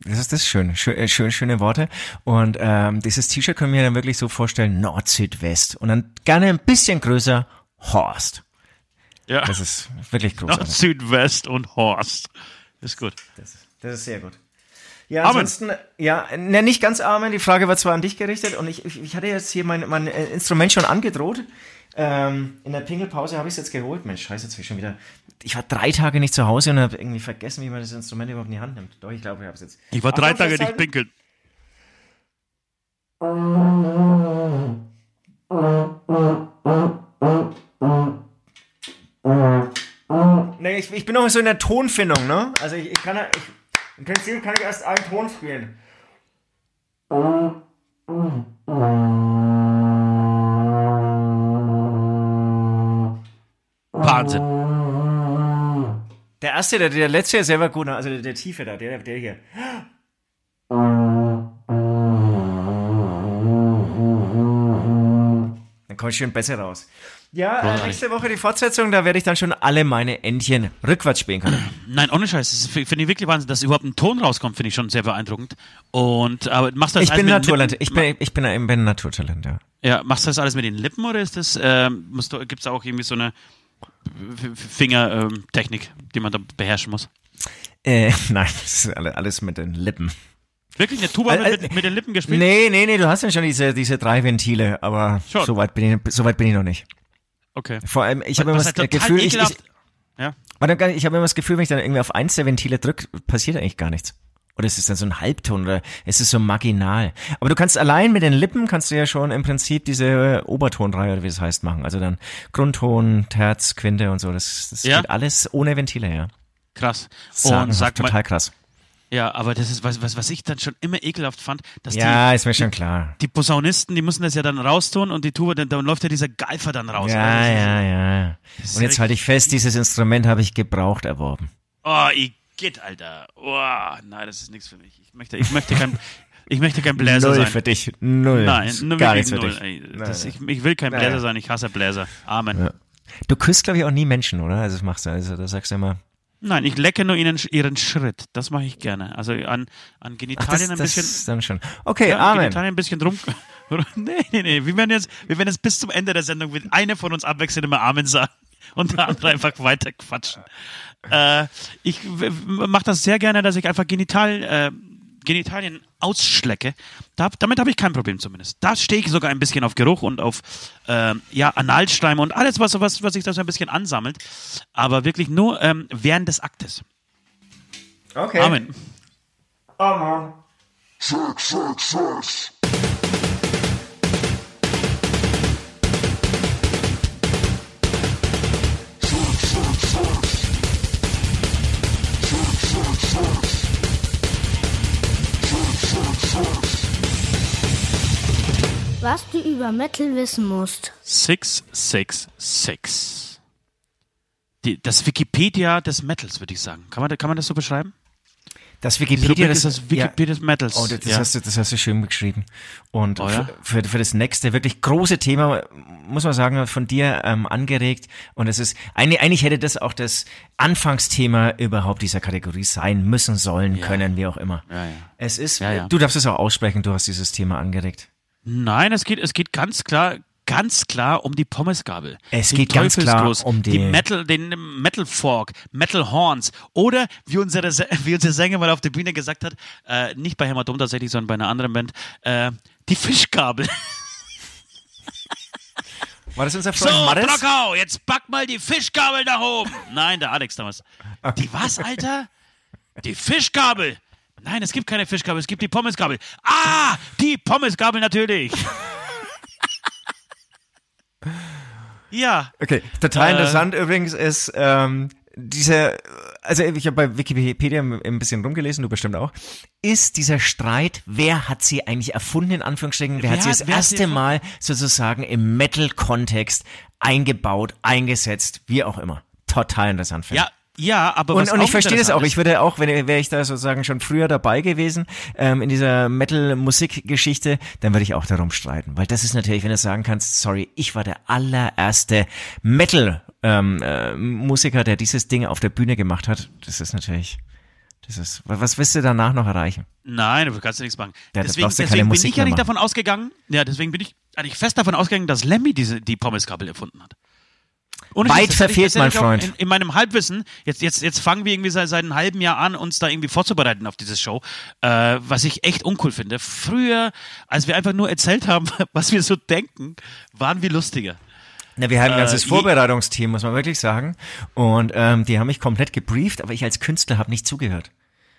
Das ist das schön, schön, äh, schön schöne Worte. Und ähm, dieses T-Shirt können wir dann wirklich so vorstellen, Nord, Süd, West. Und dann gerne ein bisschen größer, Horst. Ja. Das ist wirklich großartig. Nord, Süd, West und Horst. Ist gut. Das, das ist sehr gut. Ja, Amen. ansonsten, ja, ne, nicht ganz Amen. Die Frage war zwar an dich gerichtet und ich, ich, ich hatte jetzt hier mein, mein äh, Instrument schon angedroht. Ähm, in der Pingelpause habe ich es jetzt geholt. Mensch, scheiße, jetzt bin ich schon wieder. Ich war drei Tage nicht zu Hause und habe irgendwie vergessen, wie man das Instrument überhaupt in die Hand nimmt. Doch, ich glaube, ich habe es jetzt. Ich war drei Tage nicht pinkeln. Nee, ich, ich bin noch so in der Tonfindung, ne? Also ich, ich kann ich, im Prinzip kann ich erst einen Ton spielen. Wahnsinn. Der erste, der, der letzte ist selber gut, ne? also der, der tiefe da, der, der hier. Dann kommt schön besser raus. Ja, äh, nächste Woche die Fortsetzung, da werde ich dann schon alle meine Entchen rückwärts spielen können. Nein, ohne Scheiß. Das finde ich wirklich Wahnsinn, dass überhaupt ein Ton rauskommt, finde ich schon sehr beeindruckend. Und aber machst du das Ich bin Naturtalent. Ich bin, ich bin, ich bin Naturtalent, ja. Ja, machst du das alles mit den Lippen oder ist das, ähm, du, gibt's da auch irgendwie so eine Fingertechnik, die man da beherrschen muss? Äh, nein, das ist alle- alles mit den Lippen. Wirklich eine Tuba Äh, mit, mit, den Lippen gespielt? Nee, nee, nee, du hast ja schon diese, diese drei Ventile, aber Schon. so weit bin ich, so weit bin ich noch nicht. Okay. Vor allem, ich habe immer das halt Gefühl, ich, ich, ja. warte, ich habe immer das Gefühl, wenn ich dann irgendwie auf eins der Ventile drücke, passiert eigentlich gar nichts. Oder es ist dann so ein Halbton oder es ist so marginal. Aber du kannst allein mit den Lippen kannst du ja schon im Prinzip diese Obertonreihe oder wie es heißt machen. Also dann Grundton, Terz, Quinte und so. Das, das Ja? geht alles ohne Ventile, ja. Krass. Sagen, Und sag mal, total krass. Ja, aber das ist was, was, was ich dann schon immer ekelhaft fand, dass Ja, die, ist mir schon klar. die Posaunisten, die müssen das ja dann raustun und die Tuba, dann, dann läuft ja dieser Geifer dann raus. Ja, Also ja, ja. Und jetzt halte ich fest, dieses Instrument habe ich gebraucht erworben. Oh, Igitt, Alter. Oh, nein, das ist nichts für mich. Ich möchte, ich möchte kein, ich möchte kein Bläser Null sein. für dich. Null. Nein, nur gar nichts für null. dich. Nein, das, nein. ich, ich will kein. Bläser sein, ich hasse Bläser. Amen. Ja. Du küsst, glaube ich, auch nie Menschen, oder? Also das machst du, also da sagst du immer. Nein, ich lecke nur ihnen ihren Schritt. Das mache ich gerne. Also an, an Ach, Genitalien das, ein bisschen. das dann schon. Okay, ja, Amen. Genitalien ein bisschen rum. nee, nee, nee. Wir werden jetzt, wir werden jetzt bis zum Ende der Sendung mit einer von uns abwechselnd immer Amen sagen und der andere einfach weiter quatschen. Äh, ich mache das sehr gerne, dass ich einfach Genital, äh, Genitalien ausschlecke. Da, damit habe ich kein Problem zumindest. Da stehe ich sogar ein bisschen auf Geruch und auf ähm, ja, Analschleim und alles, was, was, was sich da so ein bisschen ansammelt. Aber wirklich nur ähm, während des Aktes. Okay. Amen. Amen. Was du über Metal wissen musst. 666. Die, das Wikipedia des Metals, würde ich sagen. Kann man, kann man das so beschreiben? Das Wikipedia, das, ist das Wikipedia des Metals. Oh, das, ja. hast du, das hast du schön geschrieben. Und Oh ja? für, für, das nächste wirklich große Thema, muss man sagen, von dir ähm, angeregt. Und es ist, eigentlich, eigentlich hätte das auch das Anfangsthema überhaupt dieser Kategorie sein müssen, sollen, können, wie auch immer. Ja, ja. Es ist, Ja, ja. du darfst es auch aussprechen, du hast dieses Thema angeregt. Nein, es geht, es geht ganz klar, ganz klar um die Pommesgabel. Es geht ganz klar um die- die Metal, den Metal Fork, Metal Horns oder wie unsere, wie unsere Sänger mal auf der Bühne gesagt hat, äh, nicht bei Hämatom tatsächlich, sondern bei einer anderen Band, äh, die Fischgabel. War das unser So, Freund Mattes? Brockau, jetzt pack mal die Fischgabel nach oben. Nein, der Alex damals. Die was, Alter? Die Fischgabel. Nein, es gibt keine Fischgabel, es gibt die Pommesgabel. Ah, die Pommesgabel natürlich. ja, Okay, total Äh, interessant übrigens ist ähm, dieser, also ich habe bei Wikipedia ein bisschen rumgelesen, du bestimmt auch, ist dieser Streit, wer hat sie eigentlich erfunden, in Anführungsstrichen, wer, Wer hat sie das hat erste Mal sozusagen im Metal-Kontext eingebaut, eingesetzt, wie auch immer. Total interessant. finde ich. ja, ja, aber Und, und ich verstehe das auch. Ich würde auch, wenn wäre ich da sozusagen schon früher dabei gewesen ähm, in dieser Metal-Musik-Geschichte, dann würde ich auch darum streiten, weil das ist natürlich, wenn du sagen kannst, sorry, ich war der allererste Metal ähm, äh, Musiker, der dieses Ding auf der Bühne gemacht hat. Das ist natürlich, das ist, wa- was willst du danach noch erreichen? Nein, du kannst ja nichts machen. Ja, deswegen deswegen bin ich ja nicht davon ausgegangen, ja, deswegen bin ich eigentlich fest davon ausgegangen, dass Lemmy diese, die Pommesgabel erfunden hat. Ohne Weit das verfehlt, mein tatsächlich auch Freund. In, in meinem Halbwissen, jetzt, jetzt, jetzt fangen wir irgendwie seit, seit einem halben Jahr an, uns da irgendwie vorzubereiten auf diese Show, äh, was ich echt uncool finde. Früher, als wir einfach nur erzählt haben, was wir so denken, waren wir lustiger. Na, wir haben ein ganzes je- Vorbereitungsteam, muss man wirklich sagen. Und ähm, die haben mich komplett gebrieft, aber ich als Künstler habe nicht zugehört.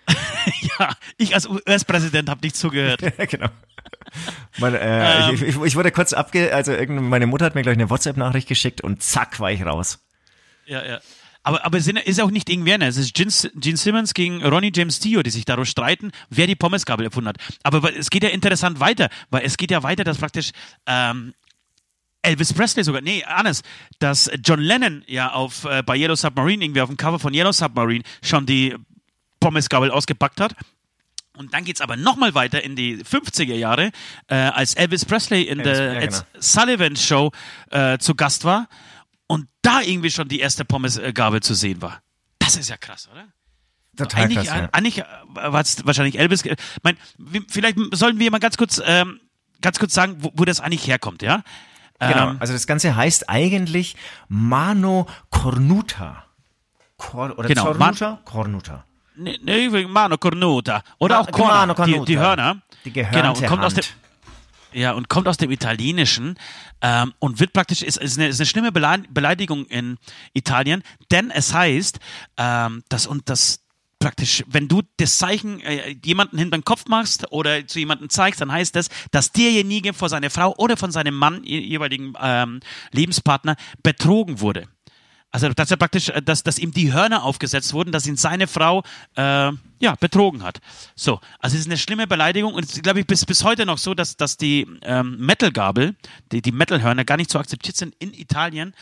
Ja, ich als US-Präsident habe nicht zugehört. Ja, genau. Meine, äh, ich, ich, ich wurde kurz abge... Also meine Mutter hat mir gleich eine WhatsApp-Nachricht geschickt und zack war ich raus. Ja, ja. Aber, aber sind- ist auch nicht irgendwer, ne? Es ist Gene, Gene Simmons gegen Ronnie James Dio, die sich darum streiten, wer die Pommesgabel erfunden hat. Aber es geht ja interessant weiter, weil es geht ja weiter, dass praktisch ähm, Elvis Presley sogar, nee, anders, dass John Lennon ja auf äh, bei Yellow Submarine, irgendwie auf dem Cover von Yellow Submarine schon die Pommesgabel ausgepackt hat. Und dann geht's aber nochmal weiter in die 50er Jahre, äh, als Elvis Presley in Elvis- der ja, genau. Sullivan Show äh, zu Gast war und da irgendwie schon die erste Pommesgabel zu sehen war. Das ist ja krass, oder? Total eigentlich, krass, ja. eigentlich war es wahrscheinlich Elvis. Mein, vielleicht sollten wir mal ganz kurz, ähm, ganz kurz sagen, wo, wo das eigentlich herkommt, ja? Genau, Ähm, also das Ganze heißt eigentlich Mano Cornuta. Cor oder Genau, Cornuta? Cornuta. Ne, ne, Mano Cornuta. Oder Ma- auch Corna, die, die Hörner. Die gehörnte genau, und kommt aus dem, Hand. ja, und kommt aus dem Italienischen ähm, und wird praktisch, ist, ist, eine, ist eine schlimme Belei- Beleidigung in Italien, denn es heißt, ähm, dass und das praktisch, wenn du das Zeichen äh, jemanden hinter den Kopf machst oder zu jemandem zeigst, dann heißt das, dass derjenige vor seiner Frau oder von seinem Mann, je- jeweiligen ähm, Lebenspartner, betrogen wurde. Also dass er praktisch, äh, dass, dass ihm die Hörner aufgesetzt wurden, dass ihn seine Frau äh, ja betrogen hat. So, also es ist eine schlimme Beleidigung und es ist, glaube ich, bis, bis heute noch so, dass, dass die ähm, Metal-Gabel, die, die Metal-Hörner gar nicht so akzeptiert sind in Italien,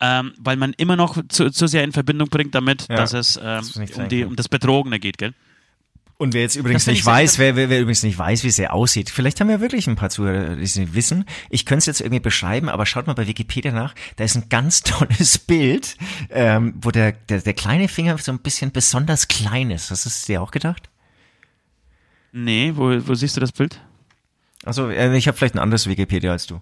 ähm, weil man immer noch zu, zu sehr in Verbindung bringt damit, Ja, dass es ähm, das um, die, um das Betrogene geht, gell? Und wer jetzt übrigens nicht weiß, wer, wer, wer übrigens nicht weiß, wie es sehr aussieht, vielleicht haben wir wirklich ein paar Zuhörer, die es nicht wissen. Ich könnte es jetzt irgendwie beschreiben, aber schaut mal bei Wikipedia nach. Da ist ein ganz tolles Bild, ähm, wo der, der, der kleine Finger so ein bisschen besonders klein ist. Hast du es dir auch gedacht? Nee, wo, wo siehst du das Bild? Also ich habe vielleicht ein anderes Wikipedia als du.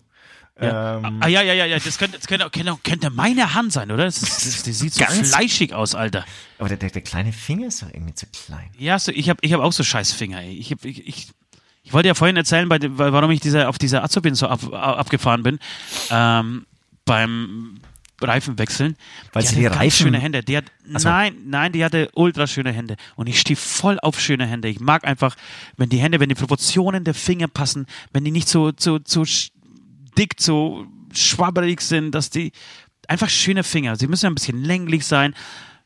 Ähm, Ah, ja, ja, ja, ja, das könnte, das könnte, könnte, könnte meine Hand sein, oder? Das, ist, das, die sieht so fleischig aus, Alter. aber der, der, der kleine Finger ist doch irgendwie zu klein. Ja, so, ich habe ich hab auch so scheiß Finger, ey. Ich, hab, ich, ich, ich wollte ja vorhin erzählen, bei, warum ich diese, auf dieser Azubin so ab, abgefahren bin. Ähm, beim Reifenwechseln. Weil die sie die Reifen- schöne Hände. Die hat, so. Nein, nein, die hatte ultra schöne Hände. Und ich stehe voll auf schöne Hände. Ich mag einfach, wenn die Hände, wenn die Proportionen der Finger passen, wenn die nicht so, so, so dick, so schwabberig sind, dass die einfach schöne Finger. Sie müssen ja ein bisschen länglich sein.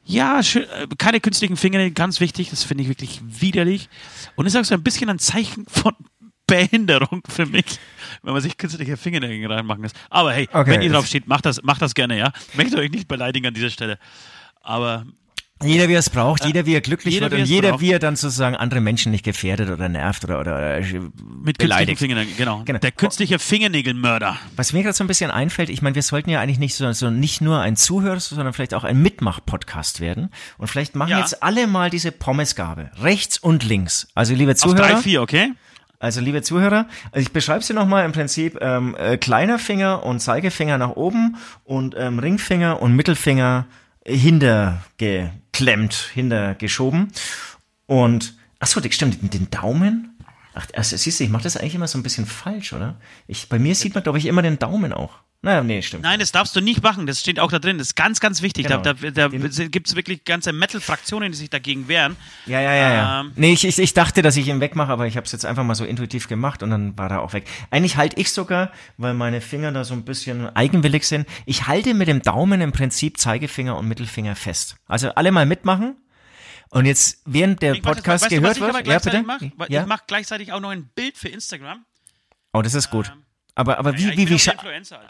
Ja, schön, äh, keine künstlichen Finger, ganz wichtig. Das finde ich wirklich widerlich. Und ist auch so ein bisschen ein Zeichen von Behinderung für mich, wenn man sich künstliche Fingernägel reinmachen lässt. Aber hey, Okay, wenn ihr drauf steht, macht das, macht das gerne, ja. Möchte euch nicht beleidigen an dieser Stelle. Aber Jeder, wie er es braucht, jeder, wie er glücklich jeder, wird und er jeder, braucht. wie er dann sozusagen andere Menschen nicht gefährdet oder nervt oder, oder, oder mit künstlichen beleidigt. Fingernägeln, genau. Genau. Der künstliche Fingernägelmörder. Was mir gerade so ein bisschen einfällt, ich meine, wir sollten ja eigentlich nicht so, so nicht nur ein Zuhörer, sondern vielleicht auch ein Mitmach-Podcast werden. Und vielleicht machen Ja. jetzt alle mal diese Pommesgabe. Rechts und links. Also liebe Auf Zuhörer. drei, vier, okay? Also liebe Zuhörer, also ich beschreibe sie nochmal im Prinzip ähm, äh, kleiner Finger und Zeigefinger nach oben und ähm, Ringfinger und Mittelfinger hintergeklemmt, hintergeschoben. Und, ach so, stimmt, den- den Daumen? Ach, also, siehst du, ich mache das eigentlich immer so ein bisschen falsch, oder? Ich, bei mir sieht man, glaube ich, immer den Daumen auch. Naja, nee, stimmt. Nein, das darfst du nicht machen. Das steht auch da drin. Das ist ganz, ganz wichtig. Genau. Da, da, da gibt es wirklich ganze Metal-Fraktionen, die sich dagegen wehren. Ja, ja, ja, ja. Ähm. nee, ich, ich, ich dachte, dass ich ihn wegmache, aber ich habe es jetzt einfach mal so intuitiv gemacht und dann war er auch weg. Eigentlich halte ich sogar, weil meine Finger da so ein bisschen eigenwillig sind, ich halte mit dem Daumen im Prinzip Zeigefinger und Mittelfinger fest. Also alle mal mitmachen. Und jetzt, während der Ich mach das- Podcast weißt du, was gehört ich aber wird, ja gleichzeitig bitte? Mach? Ja? Ich mache gleichzeitig auch noch ein Bild für Instagram. Oh, das ist gut. Aber, aber wie, Ja, wie, wie,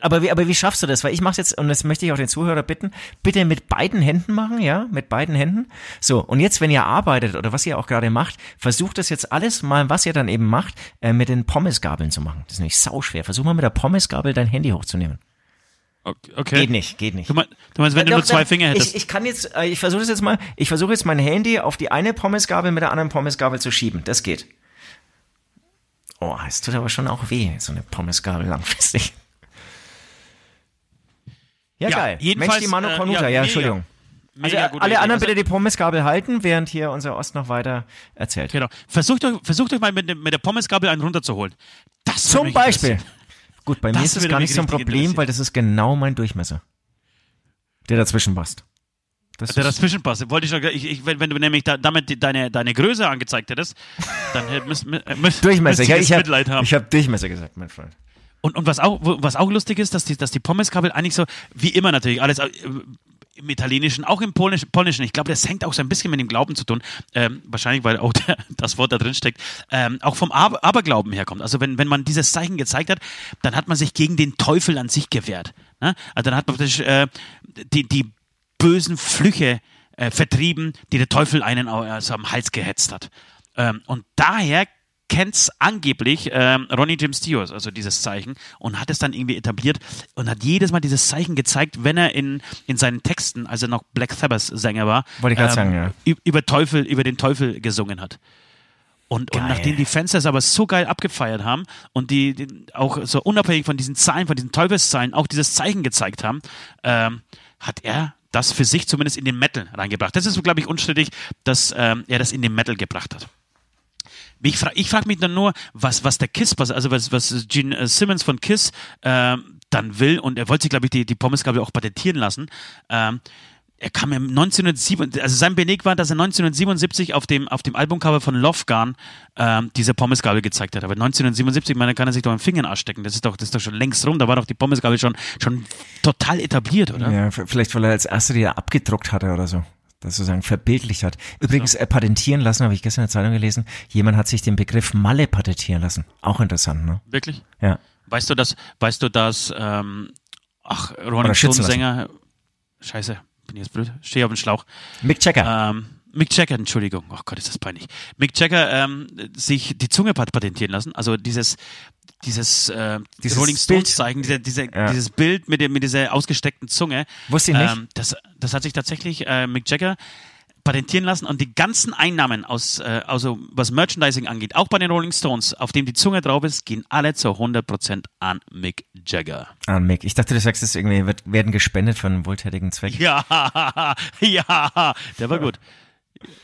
aber wie, aber wie schaffst du das? Weil ich mache jetzt, und das möchte ich auch den Zuhörer bitten, bitte mit beiden Händen machen, ja, mit beiden Händen. So, und jetzt, wenn ihr arbeitet oder was ihr auch gerade macht, versucht das jetzt alles mal, was ihr dann eben macht, äh, mit den Pommesgabeln zu machen. Das ist nämlich sauschwer. Versuch mal mit der Pommesgabel dein Handy hochzunehmen. Okay. Geht nicht, geht nicht. Du, mein, du meinst, wenn du Doch, nur zwei doch, Finger hättest. Ich, ich kann jetzt, äh, ich versuche das jetzt mal, ich versuche jetzt mein Handy auf die eine Pommesgabel mit der anderen Pommesgabel zu schieben. Das geht. Oh, es tut aber schon auch weh, so eine Pommesgabel langfristig. Ja, Ja, geil. jedenfalls, Mensch, die Manu äh, Cornuta, ja, ja, mega. Entschuldigung. Also Mega gute alle Idee. anderen Also- bitte die Pommesgabel halten, während hier unser Ost noch weiter erzählt. Genau. Versucht euch, versucht euch mal mit, mit der Pommesgabel einen runterzuholen. Das Zum Beispiel. Gut, bei Das mir ist würde gar nicht so ein Problem, weil das ist genau mein Durchmesser. Der dazwischen passt. Das Der passt. Wollte ich, noch- ich, ich, wenn, wenn du nämlich da, damit die, deine, deine Größe angezeigt hättest, dann müsst, müsst, müsst, Durchmesser. müsst Ja, ich habe Mitleid haben. hab Durchmesser gesagt, mein Freund. Und, und was, auch, was auch lustig ist, dass die, dass die Pommeskabel eigentlich so, wie immer natürlich, alles äh, im Italienischen, auch im Polnisch, Polnischen, ich glaube, das hängt auch so ein bisschen mit dem Glauben zu tun, ähm, wahrscheinlich, weil auch der, das Wort da drin steckt, ähm, auch vom Aber Aberglauben herkommt. Also wenn, wenn man dieses Zeichen gezeigt hat, dann hat man sich gegen den Teufel an sich gewehrt. Ne? Also dann hat man praktisch äh, die, die bösen Flüche äh, vertrieben, die der Teufel einen au- also am Hals gehetzt hat. Ähm, und daher kennt's angeblich ähm, Ronnie James Dio, also dieses Zeichen, und hat es dann irgendwie etabliert und hat jedes Mal dieses Zeichen gezeigt, wenn er in, in seinen Texten, als er noch Black Sabbath Sänger war, grad sagen, ja. über Teufel, über den Teufel gesungen hat. Und, und nachdem die Fans das aber so geil abgefeiert haben und die, die auch so unabhängig von diesen Zahlen, von diesen Teufelszahlen auch dieses Zeichen gezeigt haben, ähm, hat er das für sich zumindest in den Metal reingebracht. Das ist, glaube ich, unstrittig, dass ähm, er das in den Metal gebracht hat. Ich frage frag mich dann nur, was, was der Kiss, was, also was, was Gene äh, Simmons von Kiss ähm, dann will, und er wollte sich, glaube ich, die, die Pommesgabel auch patentieren lassen. Ähm, er kam im 1907, also sein Beleg war, dass er 1977 auf dem, auf dem Albumcover von Gun ähm, diese Pommesgabel gezeigt hat. Aber 1977, meine, kann er sich doch im Finger in den Arsch stecken. Das ist doch, das ist doch schon längst rum. Da war doch die Pommesgabel schon, schon total etabliert, oder? Ja, vielleicht weil er als erster die er abgedruckt hatte oder so. Das sozusagen verbildlicht hat. Übrigens, äh, patentieren lassen, habe ich gestern in der Zeitung gelesen. Jemand hat sich den Begriff Malle patentieren lassen. Auch interessant, ne? Wirklich? Ja. Weißt du, dass, weißt du, dass, ähm, ach, Rolling schützen Stones Sänger, scheiße, bin jetzt blöd, stehe auf dem Schlauch. Mick Jagger. Ähm, Mick Jagger, Entschuldigung, oh Gott, ist das peinlich. Mick Jagger ähm, sich die Zunge pat- patentieren lassen, also dieses dieses, äh, Dieses Rolling Bild. Stones Zeichen, diese, diese, Ja. dieses Bild mit, dem, mit dieser ausgesteckten Zunge. Wusste ich nicht. Ähm, das, das hat sich tatsächlich äh, Mick Jagger patentieren lassen und die ganzen Einnahmen aus, äh, also was Merchandising angeht, auch bei den Rolling Stones, auf dem die Zunge drauf ist, gehen alle zu 100% an Mick Jagger. Ah, Mick. Ich dachte, du sagst, es irgendwie wird, werden gespendet für einen wohltätigen Zweck. Ja, ja, der war gut.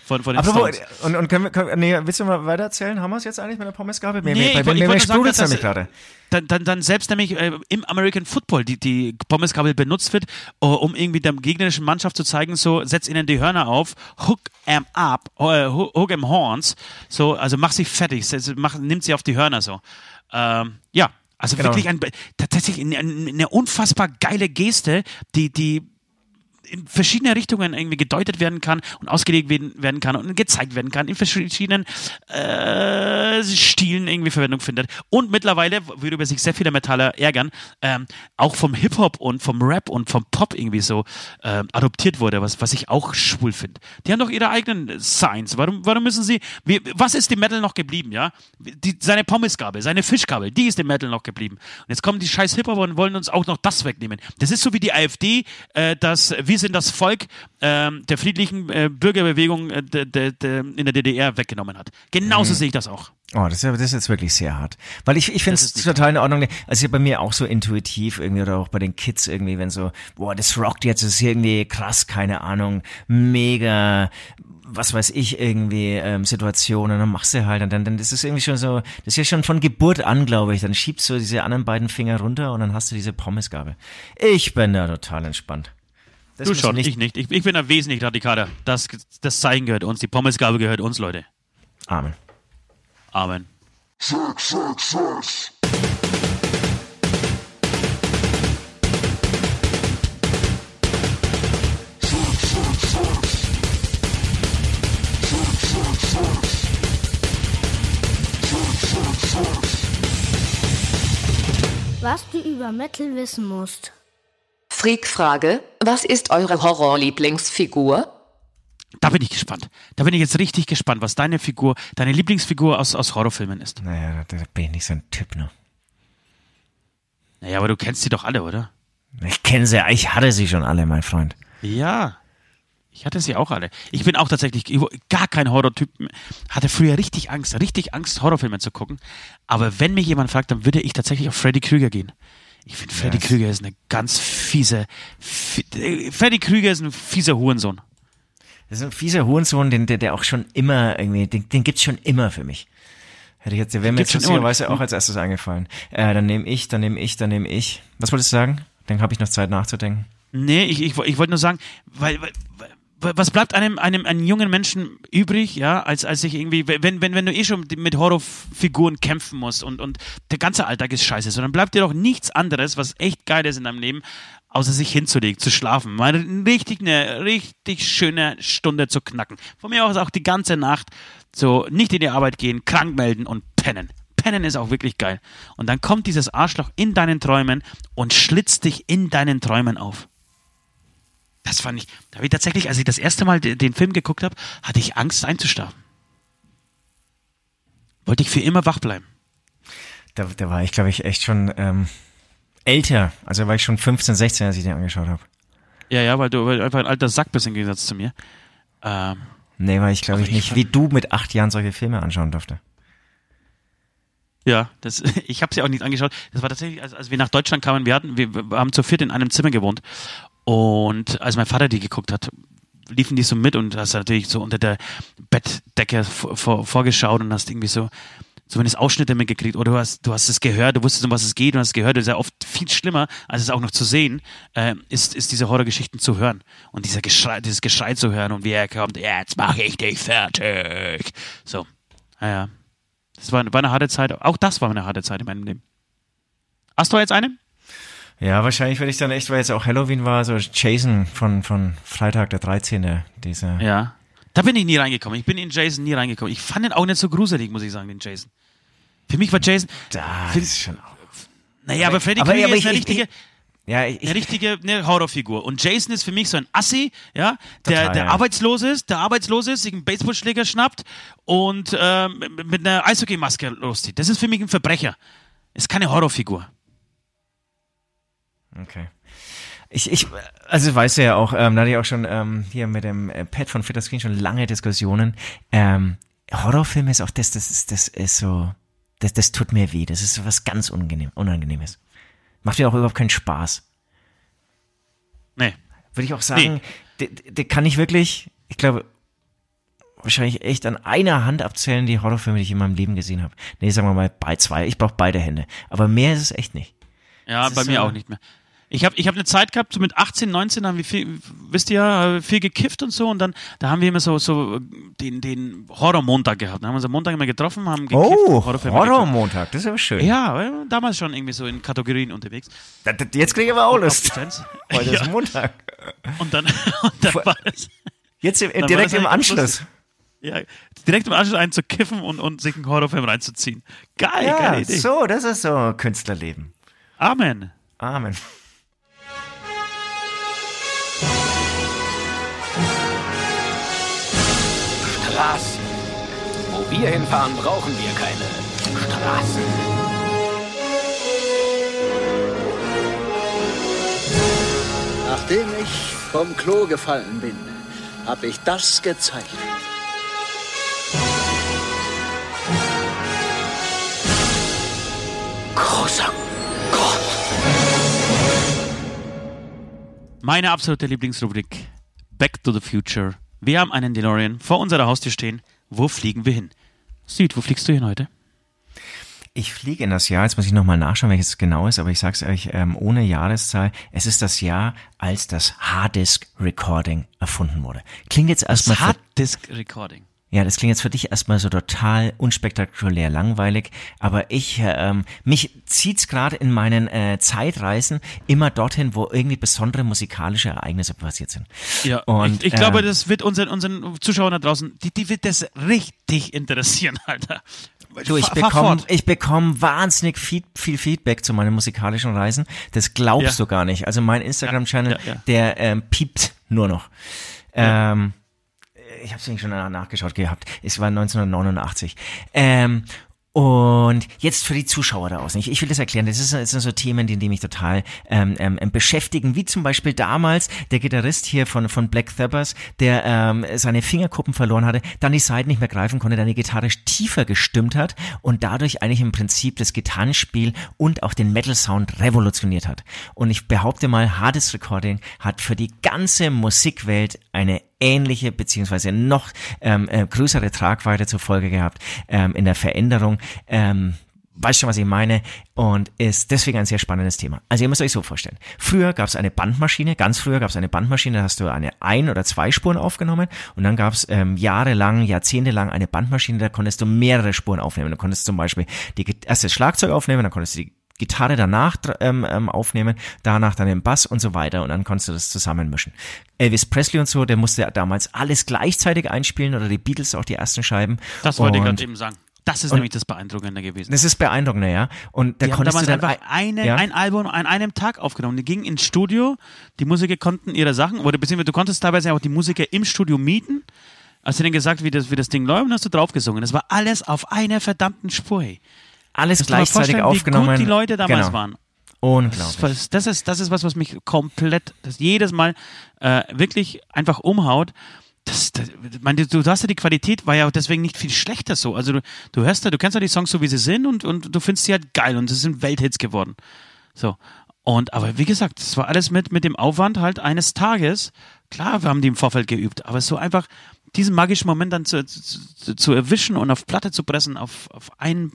Von, von den Apropos, Stones. und, und können wir, können, nee, willst du mal weiter erzählen? Haben wir es jetzt eigentlich mit der Pommesgabel? Mir, Nee, mir, ich bei, ich sagen, nämlich dass- gerade. dann, dann, dann selbst nämlich äh, im American Football die, die Pommeskabel benutzt wird, uh, um irgendwie der gegnerischen Mannschaft zu zeigen, so setz ihnen die Hörner auf, hook em up, äh, hook em horns, so, also mach sie fertig, mach, nimmt sie auf die Hörner so. Ähm, ja, also Genau. wirklich ein, tatsächlich eine, eine unfassbar geile Geste, die, die in verschiedene Richtungen irgendwie gedeutet werden kann und ausgelegt werden, werden kann und gezeigt werden kann, in verschiedenen äh, Stilen irgendwie Verwendung findet. Und mittlerweile, worüber sich sehr viele Metaller ärgern, ähm, auch vom Hip-Hop und vom Rap und vom Pop irgendwie so ähm, adoptiert wurde, was, was ich auch schwul finde. Die haben doch ihre eigenen Signs. Warum, warum müssen sie, wie, was ist dem Metal noch geblieben, ja? Die, seine Pommesgabel, seine Fischgabel, die ist dem Metal noch geblieben. Und jetzt kommen die scheiß Hip-Hopper und wollen uns auch noch das wegnehmen. Das ist so wie die AfD, äh, das Wir sind das Volk ähm, der friedlichen äh, Bürgerbewegung äh, de, de, de, in der DDR weggenommen hat. Genauso sehe ich das auch. Oh, das ist, das ist jetzt wirklich sehr hart. Weil ich, ich finde es total in Ordnung. Also bei mir auch so intuitiv irgendwie oder auch bei den Kids irgendwie, wenn so, boah, das rockt jetzt, das ist irgendwie krass, keine Ahnung, mega, was weiß ich, irgendwie ähm, Situationen, dann machst du halt und dann, dann ist es irgendwie schon so, das ist ja schon von Geburt an, glaube ich, dann schiebst du diese anderen beiden Finger runter und dann hast du diese Pommesgabel. Ich bin da total entspannt. Das Du schon, nicht, ich nicht. Ich, ich bin da wesentlich radikaler. Das, das Zeichen gehört uns, die Pommesgabel gehört uns, Leute. Amen. Amen. Was du über Metal wissen musst. Freak-Frage, was ist eure Horror-Lieblingsfigur? Da bin ich gespannt. Da bin ich jetzt richtig gespannt, was deine Figur, deine Lieblingsfigur aus, aus Horrorfilmen ist. Naja, da, da bin ich nicht so ein Typ, ne? Naja, aber du kennst sie doch alle, oder? Ich kenne sie, ich hatte sie schon alle, mein Freund. Ja. Ich hatte sie auch alle. Ich bin auch tatsächlich gar kein Horrortyp. Hatte früher richtig Angst, richtig Angst, Horrorfilme zu gucken. Aber wenn mich jemand fragt, dann würde ich tatsächlich auf Freddy Krüger gehen. Ich finde, Freddy Ja, es- Krüger ist eine ganz fiese. Fi äh, Freddy Krüger ist ein fieser Hurensohn. Das ist ein fieser Hurensohn, den, der, der auch schon immer irgendwie, den, den gibt's schon immer für mich. Hätte ich jetzt, der wäre mir jetzt lustigerweise auch als erstes eingefallen. Äh, dann nehme ich, dann nehme ich, dann nehme ich. Was wolltest du sagen? Dann habe ich noch Zeit nachzudenken. Nee, ich, ich, ich wollte nur sagen, weil, weil was bleibt einem, einem, einem jungen Menschen übrig, ja, als, als sich irgendwie, wenn, wenn, wenn du eh schon mit Horrorfiguren kämpfen musst und, und der ganze Alltag ist scheiße, so dann bleibt dir doch nichts anderes, was echt geil ist in deinem Leben, außer sich hinzulegen, zu schlafen, mal richtig eine richtig schöne Stunde zu knacken. Von mir aus auch die ganze Nacht so nicht in die Arbeit gehen, krank melden und pennen. Pennen ist auch wirklich geil. Und dann kommt dieses Arschloch in deinen Träumen und schlitzt dich in deinen Träumen auf. Das fand ich, da habe ich tatsächlich, als ich das erste Mal de- den Film geguckt habe, hatte ich Angst einzuschlafen. Wollte ich für immer wach bleiben. Da, da war ich, glaube ich, echt schon ähm, älter. Also war ich schon 15, 16, als ich den angeschaut habe. Ja, ja, weil du, weil du einfach ein alter Sack bist im Gegensatz zu mir. Ähm, Nee, weil ich glaube ich ich nicht, wie du mit acht Jahren solche Filme anschauen durfte. ja, das, ich habe sie auch nicht angeschaut. Das war tatsächlich, als, als wir nach Deutschland kamen, wir hatten, wir haben zu viert in einem Zimmer gewohnt. Und als mein Vater die geguckt hat, liefen die so mit und hast natürlich so unter der Bettdecke vor, vor, vorgeschaut und hast irgendwie so, zumindest Ausschnitte mitgekriegt oder du hast, du hast es gehört, du wusstest, um was es geht und hast es gehört. Das ist ja oft viel schlimmer, als es auch noch zu sehen, äh, ist, ist diese Horrorgeschichten zu hören und dieser Geschrei, dieses Geschrei zu hören und wie er kommt, jetzt mache ich dich fertig. So, naja. Das war, war eine harte Zeit. Auch das war eine harte Zeit in meinem Leben. Hast du jetzt eine? Ja, wahrscheinlich werde ich dann echt, weil jetzt auch Halloween war, so Jason von, von Freitag der 13. Dieser. Ja. Da bin ich nie reingekommen. Ich bin in Jason nie reingekommen. Ich fand den auch nicht so gruselig, muss ich sagen, den Jason. Für mich war Jason. Da Find- ist schon auch. Naja, aber Freddy aber- aber ist ich- eine ich- richtige, Ja, ich, eine ich, richtige eine Horrorfigur. Und Jason ist für mich so ein Assi, ja, der, Total, der ja. arbeitslos ist, der arbeitslos ist, sich einen Baseballschläger schnappt und ähm, mit einer Eishockeymaske loszieht. Das ist für mich ein Verbrecher. Ist keine Horrorfigur. Okay. Ich, ich, also weißt du ja auch, ähm, da hatte ich auch schon ähm, hier mit dem äh, Pat von Fitter Screen schon lange Diskussionen. Ähm, Horrorfilme ist auch das, das ist, das ist so, das, das tut mir weh. Das ist so was ganz unangenehm, Unangenehmes. Macht mir auch überhaupt keinen Spaß. Nee. Würde ich auch sagen, der, der kann ich wirklich, ich glaube, wahrscheinlich echt an einer Hand abzählen, die Horrorfilme, die ich in meinem Leben gesehen habe. Nee, sagen wir mal bei zwei. Ich brauche beide Hände. Aber mehr ist es echt nicht. Ja, Das bei mir so- auch nicht mehr. Ich habe ich hab eine Zeit gehabt, so mit 18, 19 haben wir viel, wisst ihr ja, viel gekifft und so und dann, da haben wir immer so, so den, den Horrormontag gehabt. Da haben wir uns am Montag immer getroffen, haben gekifft. Oh, Horrorfilme geguckt. Horrormontag, das ist aber schön. Ja, äh, damals schon irgendwie so in Kategorien unterwegs. Da- da- Jetzt kriege ich aber auch Lust. Heute ist ja, Montag. und dann, und dann Vor- war es, Jetzt im, direkt im Anschluss. ja, direkt im Anschluss einen zu kiffen und, und sich einen Horrorfilm reinzuziehen. Geil, Ja, geile Idee. so, das ist so Künstlerleben. Amen. Amen. Wo wir hinfahren, brauchen wir keine Straßen. Nachdem ich vom Klo gefallen bin, habe ich das gezeigt. Großer Gott. Meine absolute Lieblingsrubrik. Back to the Future. Wir haben einen DeLorean vor unserer Haustür stehen. Wo fliegen wir hin? Süd, wo fliegst du hin heute? Ich fliege in das Jahr, jetzt muss ich nochmal nachschauen, welches es genau ist, aber ich sag's euch ähm, ohne Jahreszahl. Es ist das Jahr, als das Harddisk Recording erfunden wurde. Klingt jetzt erstmal für, Harddisk Recording. Ja, das klingt jetzt für dich erstmal so total unspektakulär langweilig, aber ich, ähm, mich zieht's gerade in meinen äh, Zeitreisen immer dorthin, wo irgendwie besondere musikalische Ereignisse passiert sind. Ja, Und, ich, ich glaube, ähm, das wird unseren, unseren Zuschauern da draußen, die, die wird das richtig interessieren, Alter. Du, ich bekomme ich bekomm wahnsinnig viel, viel Feedback zu meinen musikalischen Reisen. Das glaubst Ja. du gar nicht. Also mein Instagram-Channel, ja, ja. der ähm, piept nur noch. Ähm, ich habe es schon nach- nachgeschaut gehabt. Es war 1989. Ähm, Und jetzt für die Zuschauer da außen. Ich, ich will das erklären. Das, ist, das sind so Themen, die, die mich total ähm, ähm, beschäftigen. Wie zum Beispiel damals der Gitarrist hier von, von Black Sabbath, der ähm, seine Fingerkuppen verloren hatte, dann die Seiten nicht mehr greifen konnte, dann die Gitarre tiefer gestimmt hat und dadurch eigentlich im Prinzip das Gitarrenspiel und auch den Metal-Sound revolutioniert hat. Und ich behaupte mal, Hardest Recording hat für die ganze Musikwelt eine ähnliche beziehungsweise noch ähm, äh, größere Tragweite zur Folge gehabt ähm, in der Veränderung. Ähm, Weißt schon, was ich meine? Und ist deswegen ein sehr spannendes Thema. Also ihr müsst euch so vorstellen. Früher gab es eine Bandmaschine, ganz früher gab es eine Bandmaschine, da hast du eine ein- oder zwei Spuren aufgenommen und dann gab es ähm, jahrelang, jahrzehntelang eine Bandmaschine, da konntest du mehrere Spuren aufnehmen. Du konntest zum Beispiel die erste Schlagzeug aufnehmen, dann konntest du die Gitarre danach ähm, ähm, aufnehmen, danach dann den Bass und so weiter und dann konntest du das zusammenmischen. Elvis Presley und so, der musste ja damals alles gleichzeitig einspielen oder die Beatles auch die ersten Scheiben. Das wollte ich gerade eben sagen. Das ist nämlich das Beeindruckende gewesen. Das ist beeindruckender, ja. Und da Die haben konntest du damals einfach eine, ja? ein Album an einem Tag aufgenommen. Die gingen ins Studio, die Musiker konnten ihre Sachen, oder beziehungsweise du konntest teilweise auch die Musiker im Studio mieten. Hast du denen gesagt, wie das, wie das Ding läuft und hast du draufgesungen. Das war alles auf einer verdammten Spur. ey. Alles gleichzeitig aufgenommen. Wie gut die Leute damals genau. waren. Unglaublich. Das, ist- das, ist, was, was mich komplett, das jedes Mal äh, wirklich einfach umhaut. Das, das, meine, du, hast ja die Qualität, war ja auch deswegen nicht viel schlechter so. Also du, du hörst ja, du kennst ja die Songs so wie sie sind und, und du findest sie halt geil und es sind Welthits geworden. So. Und aber wie gesagt, das war alles mit, mit dem Aufwand halt eines Tages. Klar, wir haben die im Vorfeld geübt, aber so einfach diesen magischen Moment dann zu, zu, zu erwischen und auf Platte zu pressen, auf, auf ein,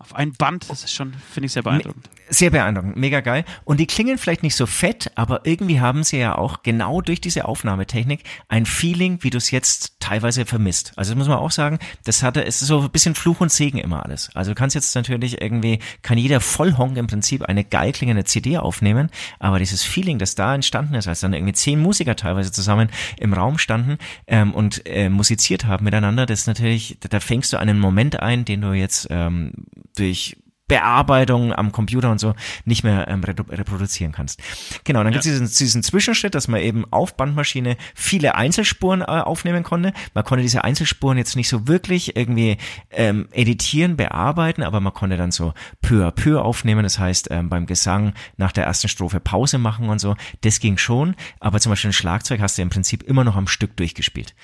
auf ein Band, das ist schon, finde ich sehr beeindruckend. Sehr beeindruckend, mega geil. Und die klingen vielleicht nicht so fett, aber irgendwie haben sie ja auch genau durch diese Aufnahmetechnik ein Feeling, wie du es jetzt teilweise vermisst. Also das muss man auch sagen, das hatte, es ist so ein bisschen Fluch und Segen immer alles. Also du kannst jetzt natürlich irgendwie, kann jeder Vollhonk im Prinzip eine geil klingende CD aufnehmen, aber dieses Feeling, das da entstanden ist, als dann irgendwie zehn Musiker teilweise zusammen im Raum standen ähm, und äh, musiziert haben miteinander, das ist natürlich, da, da fängst du einen Moment ein, den du jetzt ähm, durch Bearbeitung am Computer und so nicht mehr ähm, reproduzieren kannst. Genau, dann gibt es diesen, diesen Zwischenschritt, dass man eben auf Bandmaschine viele Einzelspuren äh, aufnehmen konnte. Man konnte diese Einzelspuren jetzt nicht so wirklich irgendwie ähm, editieren, bearbeiten, aber man konnte dann so peu à peu aufnehmen. Das heißt, ähm, beim Gesang nach der ersten Strophe Pause machen und so. Das ging schon, aber zum Beispiel ein Schlagzeug hast du im Prinzip immer noch am Stück durchgespielt.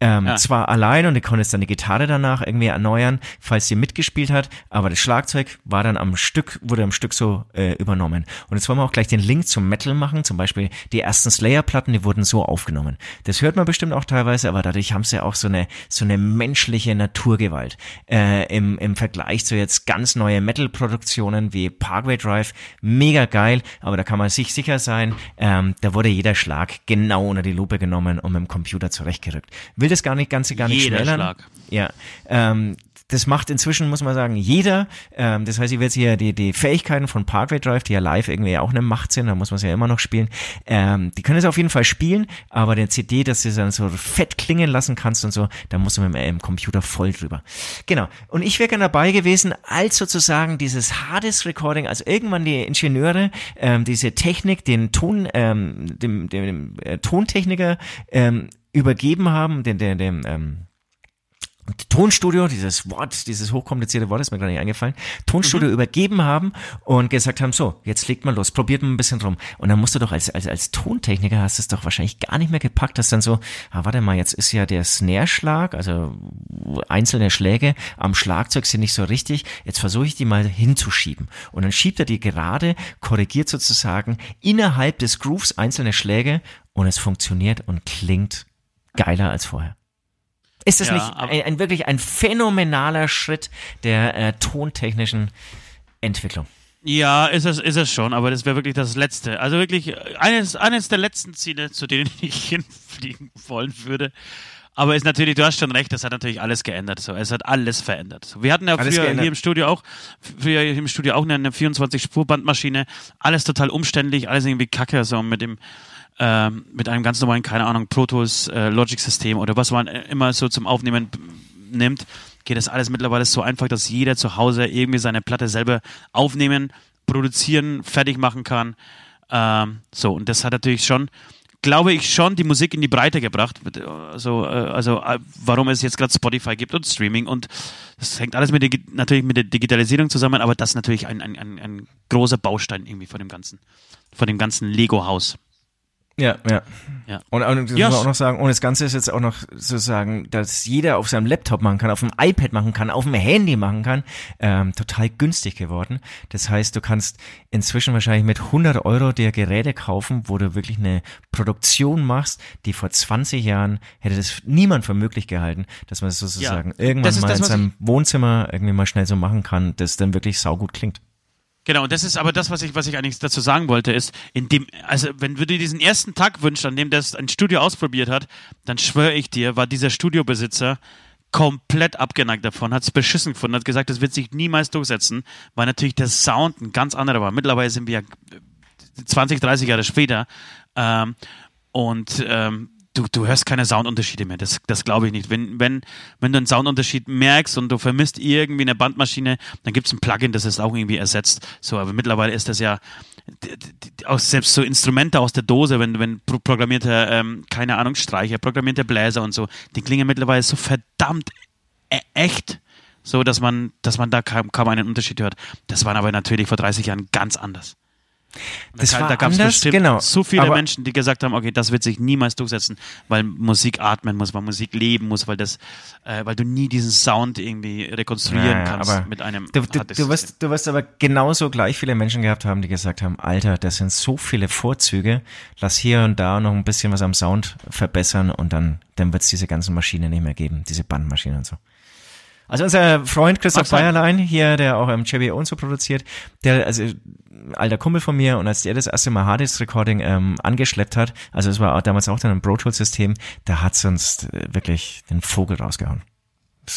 Ähm, Ja. Zwar allein und du konntest dann die Gitarre danach irgendwie erneuern, falls sie mitgespielt hat, aber das Schlagzeug war dann am Stück, wurde am Stück so äh, übernommen. Und jetzt wollen wir auch gleich den Link zum Metal machen, zum Beispiel die ersten Slayer-Platten, die wurden so aufgenommen. Das hört man bestimmt auch teilweise, aber dadurch haben sie ja auch so eine, so eine menschliche Naturgewalt. Äh, im, Im Vergleich zu jetzt ganz neue Metal-Produktionen wie Parkway Drive, mega geil, aber da kann man sich sicher sein, ähm, da wurde jeder Schlag genau unter die Lupe genommen und mit dem Computer zurechtgerückt. Will das gar nicht, Ganze gar nicht Jeder schmälern. Schlag. Ja, ähm, das macht inzwischen, muss man sagen, jeder. Ähm, das heißt, ich will jetzt hier die, die Fähigkeiten von Parkway Drive, die ja live irgendwie auch eine Macht sind, da muss man es ja immer noch spielen, ähm, die können es auf jeden Fall spielen, aber der CD, dass du es dann so fett klingen lassen kannst und so, da musst du mit dem ähm, Computer voll drüber. Genau. Und ich wäre gerne dabei gewesen, als sozusagen dieses Hardest Recording, also irgendwann die Ingenieure, ähm, diese Technik, den Ton, ähm, dem, dem, dem äh, Tontechniker ähm, übergeben haben, den, den, dem, ähm, Tonstudio, dieses Wort, dieses hochkomplizierte Wort ist mir gerade nicht eingefallen, Tonstudio übergeben haben und gesagt haben, so, jetzt legt mal los, probiert mal ein bisschen rum. Und dann musst du doch als, als, als Tontechniker hast du es doch wahrscheinlich gar nicht mehr gepackt, hast dann so, ah, warte mal, jetzt ist ja der Snare-Schlag, also einzelne Schläge am Schlagzeug sind nicht so richtig, jetzt versuche ich die mal hinzuschieben. Und dann schiebt er die gerade, korrigiert sozusagen innerhalb des Grooves einzelne Schläge und es funktioniert und klingt geiler als vorher. Ist das Ja, nicht ein, ein wirklich ein phänomenaler Schritt der äh, tontechnischen Entwicklung? Ja, ist es, ist es schon, aber das wäre wirklich das Letzte. Also wirklich äh, eines, eines der letzten Ziele, zu denen ich hinfliegen wollen würde. Aber ist natürlich, du hast schon recht, das hat natürlich alles geändert. So, es hat alles verändert. So, wir hatten ja Alles früher geändert. hier im Studio auch, früher hier im Studio auch eine, eine 24-Spur-Bandmaschine. Alles total umständlich, alles irgendwie kacke, so mit dem, ähm, mit einem ganz normalen, keine Ahnung, Pro Tools äh, Logic-System oder was man äh, immer so zum Aufnehmen nimmt, geht das alles mittlerweile so einfach, dass jeder zu Hause irgendwie seine Platte selber aufnehmen, produzieren, fertig machen kann. Ähm, so, und das hat natürlich schon glaube ich, schon die Musik in die Breite gebracht. Also, äh, also äh, warum es jetzt gerade Spotify gibt und Streaming und das hängt alles mit der, natürlich mit der Digitalisierung zusammen, aber das ist natürlich ein, ein, ein, ein großer Baustein irgendwie von dem ganzen, von dem ganzen Lego-Haus. Ja, ja. Ja. Und, und das Ja. muss man auch noch sagen, und das Ganze ist jetzt auch noch sozusagen, dass jeder auf seinem Laptop machen kann, auf dem iPad machen kann, auf dem Handy machen kann, ähm, total günstig geworden. Das heißt, du kannst inzwischen wahrscheinlich mit 100 Euro dir Geräte kaufen, wo du wirklich eine Produktion machst, die vor 20 Jahren hätte das niemand für möglich gehalten, dass man das sozusagen irgendwann Das mal das, in seinem Wohnzimmer irgendwie mal schnell so machen kann, das dann wirklich saugut klingt. Genau, und das ist aber das, was ich, was ich eigentlich dazu sagen wollte, ist, in dem, also wenn du dir diesen ersten Tag wünschst, an dem das ein Studio ausprobiert hat, dann schwöre ich dir, war dieser Studiobesitzer komplett abgeneigt davon, hat es beschissen gefunden, hat gesagt, das wird sich niemals durchsetzen, weil natürlich der Sound ein ganz anderer war. Mittlerweile sind wir ja 20, 30 Jahre später ähm, und ähm, du, du hörst keine Soundunterschiede mehr. Das, das glaube ich nicht. Wenn, wenn, wenn du einen Soundunterschied merkst und du vermisst irgendwie eine Bandmaschine, dann gibt es ein Plugin, das es auch irgendwie ersetzt. So, aber mittlerweile ist das ja auch selbst so Instrumente aus der Dose, wenn, wenn pro- programmierte, ähm, keine Ahnung, Streicher, programmierte Bläser und so, die klingen mittlerweile so verdammt e echt, so dass man, dass man da kaum, kaum einen Unterschied hört. Das war aber natürlich vor 30 Jahren ganz anders. Das da, war da gab es anders, bestimmt genau. so viele Aber- Menschen, die gesagt haben, okay, das wird sich niemals durchsetzen, weil Musik atmen muss, weil Musik leben muss, weil das, äh, weil du nie diesen Sound irgendwie rekonstruieren Ja, kannst mit einem Du, du, du, wirst, du wirst aber genauso gleich viele Menschen gehabt haben, die gesagt haben, Alter, das sind so viele Vorzüge, lass hier und da noch ein bisschen was am Sound verbessern und dann, dann wird es diese ganzen Maschinen nicht mehr geben, diese Bandmaschinen und so. Also unser Freund Christoph. Bayerlein hier, der auch im JBO und so produziert, der, also alter Kumpel von mir und als der das erste Mal Harddisk Recording ähm, angeschleppt hat, also es war damals auch dann ein Pro Tools System, da hat's uns äh, wirklich den Vogel rausgehauen.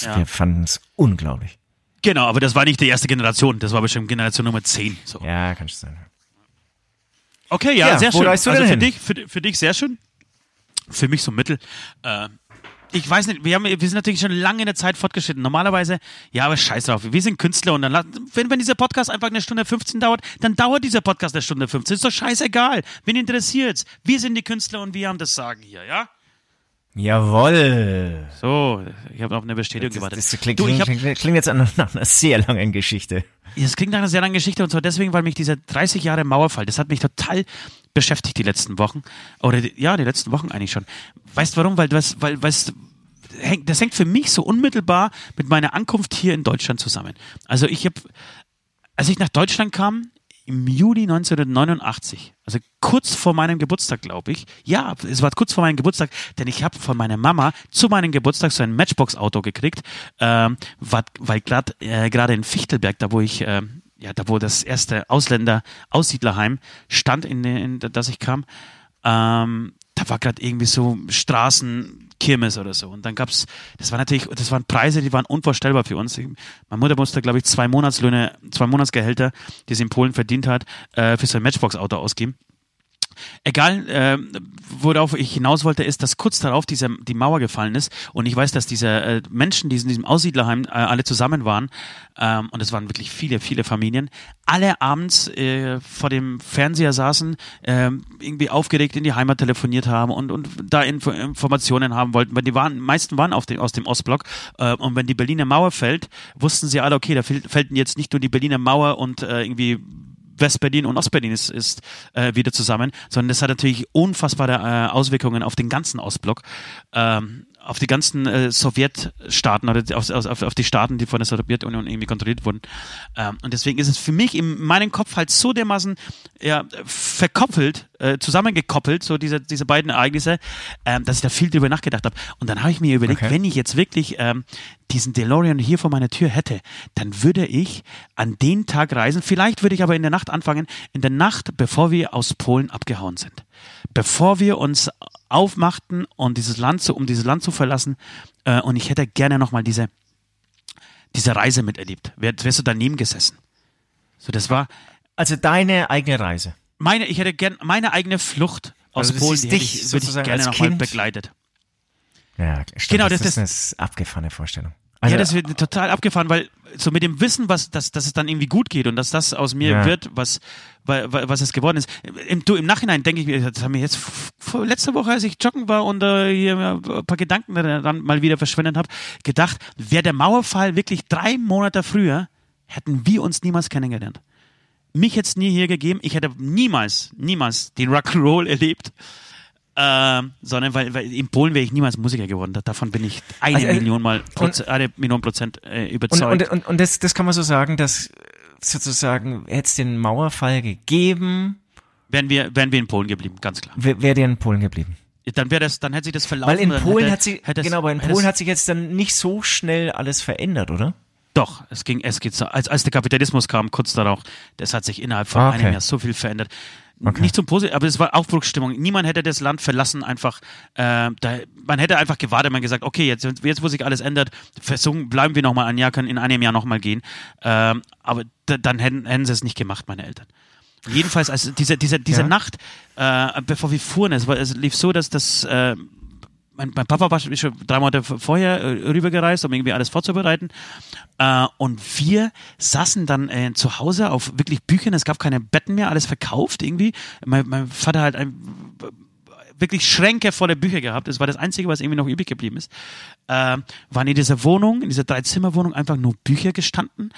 Ja. Wir fanden es unglaublich. Genau, aber das war nicht die erste Generation, das war bestimmt Generation Nummer 10. So. Ja, kann schon sein. Okay, ja, Ja, sehr wo schön. reist du also denn für hin? dich, für, für dich sehr schön. Für mich so mittel. Äh, ich weiß nicht, wir, haben, wir sind natürlich schon lange in der Zeit fortgeschritten. Normalerweise, ja, aber scheiß drauf. Wir sind Künstler und dann, wenn, wenn dieser Podcast einfach eine Stunde 15 dauert, dann dauert dieser Podcast eine Stunde 15. Ist doch scheißegal. Wen interessiert's? Wir sind die Künstler und wir haben das Sagen hier, ja? Jawoll. So, ich habe auf eine Bestätigung Das, gewartet. das klingt, du, klingt, klingt, klingt jetzt nach einer sehr langen Geschichte. Das klingt nach einer sehr langen Geschichte und zwar deswegen, weil mich dieser 30 Jahre Mauerfall, das hat mich total beschäftigt die letzten Wochen. Oder ja, die letzten Wochen eigentlich schon. Weißt du warum? Weil das, weil, weißt, hängt, das hängt für mich so unmittelbar mit meiner Ankunft hier in Deutschland zusammen. Also ich habe, als ich nach Deutschland kam, im Juli 1989, also kurz vor meinem Geburtstag, glaube ich. Ja, es war kurz vor meinem Geburtstag, denn ich habe von meiner Mama zu meinem Geburtstag so ein Matchbox-Auto gekriegt, ähm, weil gerade äh, gerade in Fichtelberg, da wo ich, ähm, ja, da wo das erste Ausländer-Aussiedlerheim stand, in, in das ich kam, ähm, da war gerade irgendwie so Straßenkirmes oder so. Und dann gab's, das war natürlich, das waren Preise, die waren unvorstellbar für uns. Meine Mutter musste, glaube ich, zwei Monatslöhne, zwei Monatsgehälter, die sie in Polen verdient hat, äh, für ein Matchbox-Auto ausgeben. Egal, äh, worauf ich hinaus wollte, ist, dass kurz darauf diese, die Mauer gefallen ist. Und ich weiß, dass diese äh, Menschen, die in diesem Aussiedlerheim äh, alle zusammen waren, ähm, und es waren wirklich viele, viele Familien, alle abends äh, vor dem Fernseher saßen, ähm, irgendwie aufgeregt in die Heimat telefoniert haben und, und da Info Informationen haben wollten, weil die waren, meisten waren auf dem, aus dem Ostblock äh, und wenn die Berliner Mauer fällt, wussten sie alle, okay, da fällt, fällt jetzt nicht nur die Berliner Mauer und äh, irgendwie Westberlin und Ostberlin ist, ist äh, wieder zusammen, sondern das hat natürlich unfassbare äh, Auswirkungen auf den ganzen Ostblock, ähm, auf die ganzen äh, Sowjetstaaten oder auf, auf, auf die Staaten, die von der Sowjetunion irgendwie kontrolliert wurden. Ähm, und deswegen ist es für mich in meinem Kopf halt so dermaßen ja, verkoppelt, äh, zusammengekoppelt, so diese, diese beiden Ereignisse, ähm, dass ich da viel drüber nachgedacht habe. Und dann habe ich mir überlegt, Okay. wenn ich jetzt wirklich ähm, diesen DeLorean hier vor meiner Tür hätte, dann würde ich an den Tag reisen. Vielleicht würde ich aber in der Nacht anfangen, in der Nacht, bevor wir aus Polen abgehauen sind. Bevor wir uns aufmachten und dieses Land zu, um dieses Land zu verlassen. Äh, und ich hätte gerne nochmal diese, diese Reise miterlebt. Wär, wärst du daneben gesessen. So, das war Also deine eigene Reise. meine, ich hätte gern meine eigene Flucht aus Also Polen, die dich ich, würde ich gerne nochmal begleitet. Ja, stimmt, Genau, das, das- ist eine abgefahrene Vorstellung. Also, ja, das wird total abgefahren, weil so mit dem Wissen, was, dass, dass es dann irgendwie gut geht und dass das aus mir Ja. wird, was, wa- wa- was es geworden ist. Im, du, im Nachhinein denke ich mir, das haben wir jetzt vor- letzte Woche, als ich joggen war und äh, hier ein paar Gedanken dann mal wieder verschwendet habe, gedacht, wäre der Mauerfall wirklich drei Monate früher, hätten wir uns niemals kennengelernt. Mich jetzt nie hier gegeben, ich hätte niemals, niemals den Rock'n'Roll erlebt. Ähm, sondern weil, weil in Polen wäre ich niemals Musiker geworden. Da- Davon bin ich eine Also, äh, Million mal Proze- eine Million Prozent äh, überzeugt. Und, und, und, und das, das kann man so sagen, dass sozusagen hätte es den Mauerfall gegeben, wären wir, wären wir in Polen geblieben, ganz klar. wäre wär der in Polen geblieben. Dann wäre das, dann hätte sich das verlaufen. Weil in Polen hätte, hat sich, hätte genau, aber in Polen hat sich jetzt dann nicht so schnell alles verändert, oder? Doch, es ging, es geht so. Als, als der Kapitalismus kam, kurz darauf, das hat sich innerhalb von Ah, okay. einem Jahr so viel verändert. Okay. Nicht zum Positiven, aber es war Aufbruchsstimmung. Niemand hätte das Land verlassen, einfach, äh, da, man hätte einfach gewartet, man gesagt, okay, jetzt, jetzt wo sich alles ändert, versuchen, bleiben wir nochmal ein Jahr, können in einem Jahr nochmal gehen. Ähm, aber da, dann hätten, hätten sie es nicht gemacht, meine Eltern. Jedenfalls, als diese, diese, diese Ja. Nacht, äh, bevor wir fuhren, es, war, es lief so, dass das, äh, mein, mein Papa war schon drei Monate vorher äh, rübergereist, um irgendwie alles vorzubereiten. Äh, und wir saßen dann äh, zu Hause auf wirklich Büchern. Es gab keine Betten mehr, alles verkauft irgendwie. Mein, mein Vater hat ein, wirklich Schränke voller Bücher gehabt. Das war das Einzige, was irgendwie noch übrig geblieben ist. Äh, waren in dieser Wohnung, in dieser Dreizimmerwohnung einfach nur Bücher gestanden.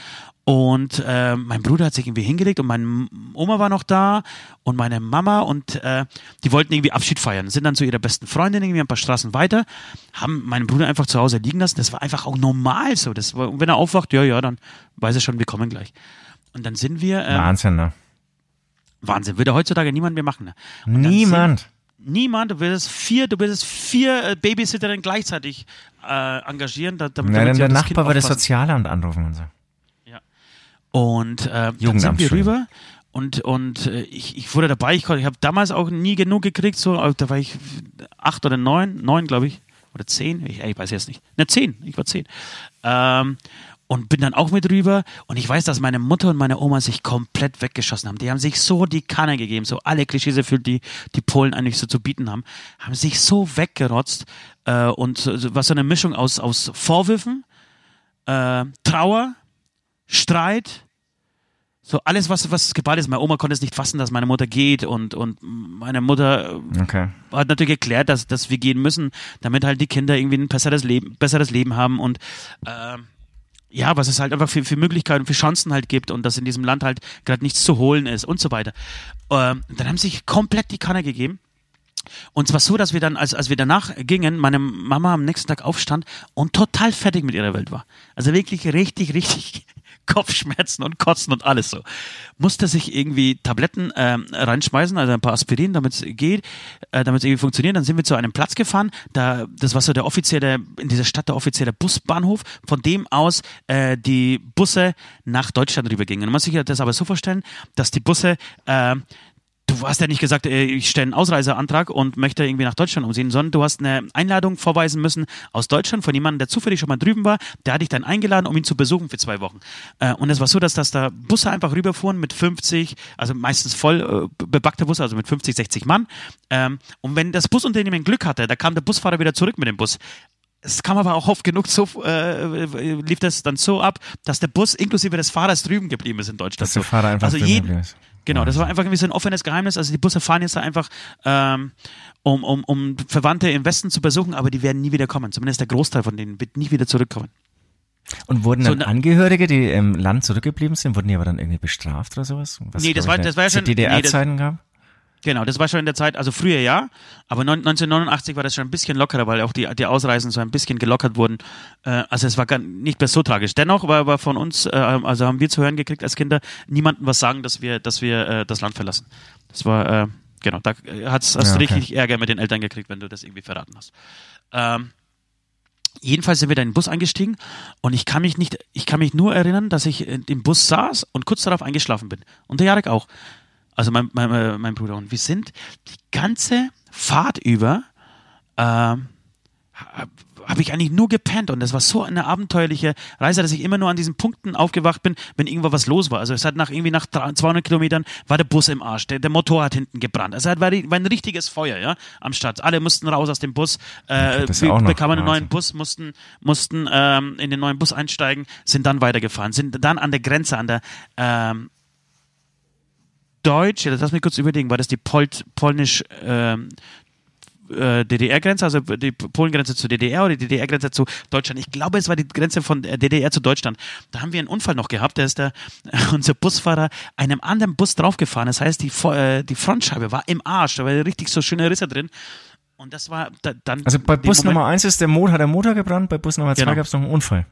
Und äh, mein Bruder hat sich irgendwie hingelegt und meine Oma war noch da und meine Mama und äh, die wollten irgendwie Abschied feiern. Sind dann zu ihrer besten Freundin irgendwie ein paar Straßen weiter, haben meinen Bruder einfach zu Hause liegen lassen. Das war einfach auch normal so. Das war, und wenn er aufwacht, ja, ja, dann weiß er schon, wir kommen gleich. Und dann sind wir, äh, Wahnsinn, ne? Wahnsinn, würde heutzutage niemand mehr machen. Ne? Niemand. Niemand, du würdest vier, du würdest vier äh, Babysitterinnen gleichzeitig äh, engagieren, da- damit, damit dann der Nachbar war das. Sozialamt anrufen und so. Und äh, dann sind wir rüber und, und äh, ich, ich wurde dabei. Ich, ich habe damals auch nie genug gekriegt. So, da war ich acht oder neun, neun glaube ich, oder zehn. Ich, ich weiß jetzt nicht. Ne, zehn. Ich war zehn. Ähm, und bin dann auch mit rüber. Und ich weiß, dass meine Mutter und meine Oma sich komplett weggeschossen haben. Die haben sich so die Kanne gegeben, so alle Klischees erfüllt, die die Polen eigentlich so zu bieten haben, haben sich so weggerotzt. Äh, und so- was so eine Mischung aus, aus Vorwürfen, äh, Trauer, Streit, so alles, was, was geballt ist. Meine Oma konnte es nicht fassen, dass meine Mutter geht und, und meine Mutter Okay. hat natürlich erklärt, dass, dass wir gehen müssen, damit halt die Kinder irgendwie ein besseres Leben, besseres Leben haben und ähm, ja, was es halt einfach für, für Möglichkeiten, für Chancen halt gibt und dass in diesem Land halt gerade nichts zu holen ist und so weiter. Ähm, dann haben sie sich komplett die Kanne gegeben. Und zwar so, dass wir dann, als, als wir danach gingen, meine Mama am nächsten Tag aufstand und total fertig mit ihrer Welt war. Also wirklich richtig, richtig Kopfschmerzen und Kotzen und alles so. Musste sich irgendwie Tabletten ähm, reinschmeißen, also ein paar Aspirin, damit es geht, äh, damit es irgendwie funktioniert. Dann sind wir zu einem Platz gefahren, da, das war so der offizielle, in dieser Stadt der offizielle Busbahnhof, von dem aus äh, die Busse nach Deutschland rübergingen. Man muss sich das aber so vorstellen, dass die Busse äh, du hast ja nicht gesagt, äh, ich stelle einen Ausreiseantrag und möchte irgendwie nach Deutschland umsehen, sondern du hast eine Einladung vorweisen müssen aus Deutschland von jemandem, der zufällig schon mal drüben war. Der hat dich dann eingeladen, um ihn zu besuchen für zwei Wochen. Äh, Und es war so, dass, dass da Busse einfach rüberfuhren mit 50, also meistens voll äh, bebackte Busse, also mit 50, 60 Mann. Ähm, Und wenn das Busunternehmen Glück hatte, da kam der Busfahrer wieder zurück mit dem Bus. Es kam aber auch oft genug so, äh, lief das dann so ab, dass der Bus inklusive des Fahrers drüben geblieben ist in Deutschland. Dass der. Fahrer einfach also drüben jeden, ist. Genau, das war einfach irgendwie so ein offenes Geheimnis. Also die Busse fahren jetzt da einfach, ähm, um, um, um Verwandte im Westen zu besuchen, aber die werden nie wieder kommen. Zumindest der Großteil von denen wird nie wieder zurückkommen. Und wurden So dann eine- Angehörige, die im Land zurückgeblieben sind, wurden die aber dann irgendwie bestraft oder sowas? Was, Nee, das war- ich, das war ja schon- nee, DDR-Zeiten gab? Genau, das war schon in der Zeit, also früher ja, aber neun- 1989 war das schon ein bisschen lockerer, weil auch die, die Ausreisen so ein bisschen gelockert wurden. Äh, also es war gar nicht mehr so tragisch. Dennoch war, war von uns, äh, also haben wir zu hören gekriegt als Kinder, niemandem was sagen, dass wir, dass wir äh, das Land verlassen. Das war, äh, genau, da äh, hat's, hast Ja, du okay. richtig Ärger mit den Eltern gekriegt, wenn du das irgendwie verraten hast. Ähm, Jedenfalls sind wir da in den Bus eingestiegen und ich kann mich nicht, ich kann mich nur erinnern, dass ich in- im Bus saß und kurz darauf eingeschlafen bin. Und der Jarek auch. Also mein, mein, äh, mein Bruder. Und wir sind die ganze Fahrt über ähm, ha- habe ich eigentlich nur gepennt und das war so eine abenteuerliche Reise, dass ich immer nur an diesen Punkten aufgewacht bin, wenn irgendwo was los war. Also es hat nach irgendwie nach 200 Kilometern war der Bus im Arsch, der, der Motor hat hinten gebrannt. Also es war, war ein richtiges Feuer, ja, am Start. Alle mussten raus aus dem Bus, äh, bekamen einen neuen Bus, mussten, mussten ähm, in den neuen Bus einsteigen, sind dann weitergefahren, sind dann an der Grenze, an der ähm, Deutsch, lass mich kurz überlegen, war das die Pol polnisch ähm, äh, DDR-Grenze, also die Polengrenze zur DDR oder die DDR-Grenze zu Deutschland. Ich glaube, es war die Grenze von DDR zu Deutschland. Da haben wir einen Unfall noch gehabt. Da ist der, unser Busfahrer einem anderen Bus draufgefahren. Das heißt, die, äh, die Frontscheibe war im Arsch. Da war richtig so schöne Risse drin. Und das war da, dann. Also bei Bus Moment, Nummer 1 ist der Motor, hat der Motor gebrannt, bei Bus Nummer 2 genau. gab es noch einen Unfall.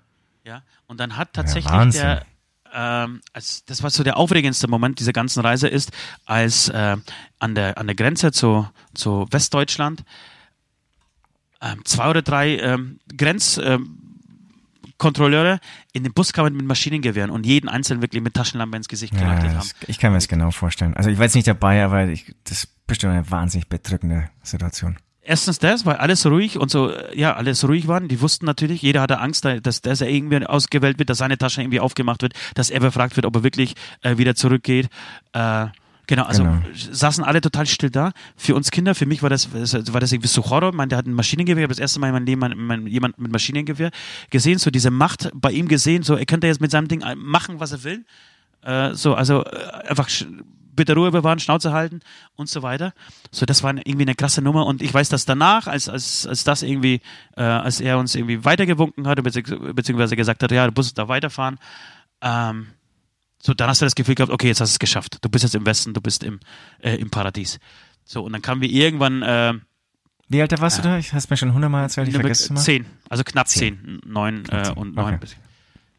Ja, und dann hat tatsächlich ja, der, ähm, als, das war so der aufregendste Moment dieser ganzen Reise ist, als äh, an, der, an der Grenze zu, zu Westdeutschland äh, zwei oder drei ähm, Grenzkontrolleure in den Bus kamen mit Maschinengewehren und jeden einzelnen wirklich mit Taschenlampe ins Gesicht ja, haben. Ich kann mir das genau vorstellen. Also ich war jetzt nicht dabei, aber ich, das ist bestimmt eine wahnsinnig bedrückende Situation erstens das, weil alles ruhig und so, ja, alles ruhig waren. Die wussten natürlich, jeder hatte Angst, dass, dass er irgendwie ausgewählt wird, dass seine Tasche irgendwie aufgemacht wird, dass er befragt wird, ob er wirklich äh, wieder zurückgeht. Äh, Genau, also genau. saßen alle total still da. Für uns Kinder, für mich war das, war das irgendwie so Horror. Man, der hat ein Maschinengewehr, ich habe das erste Mal in meinem Leben mein, mein, jemand mit Maschinengewehr gesehen, so diese Macht bei ihm gesehen, so er könnte jetzt mit seinem Ding machen, was er will. Äh, so, also äh, einfach bitte Ruhe bewahren, Schnauze halten und so weiter. So, das war irgendwie eine krasse Nummer und ich weiß, dass danach, als, als, als das irgendwie, äh, als er uns irgendwie weitergewunken hatte, beziehungsweise gesagt hat, ja, du musst da weiterfahren, ähm, so, dann hast du das Gefühl gehabt, okay, jetzt hast du es geschafft. Du bist jetzt im Westen, du bist im, äh, im Paradies. So, und dann kamen wir irgendwann, äh, wie alt warst äh, du da? Ich hast mir schon hundertmal erzählt, ich vergesse es mal. Zehn, also knapp zehn, zehn neun äh, und neun. Okay.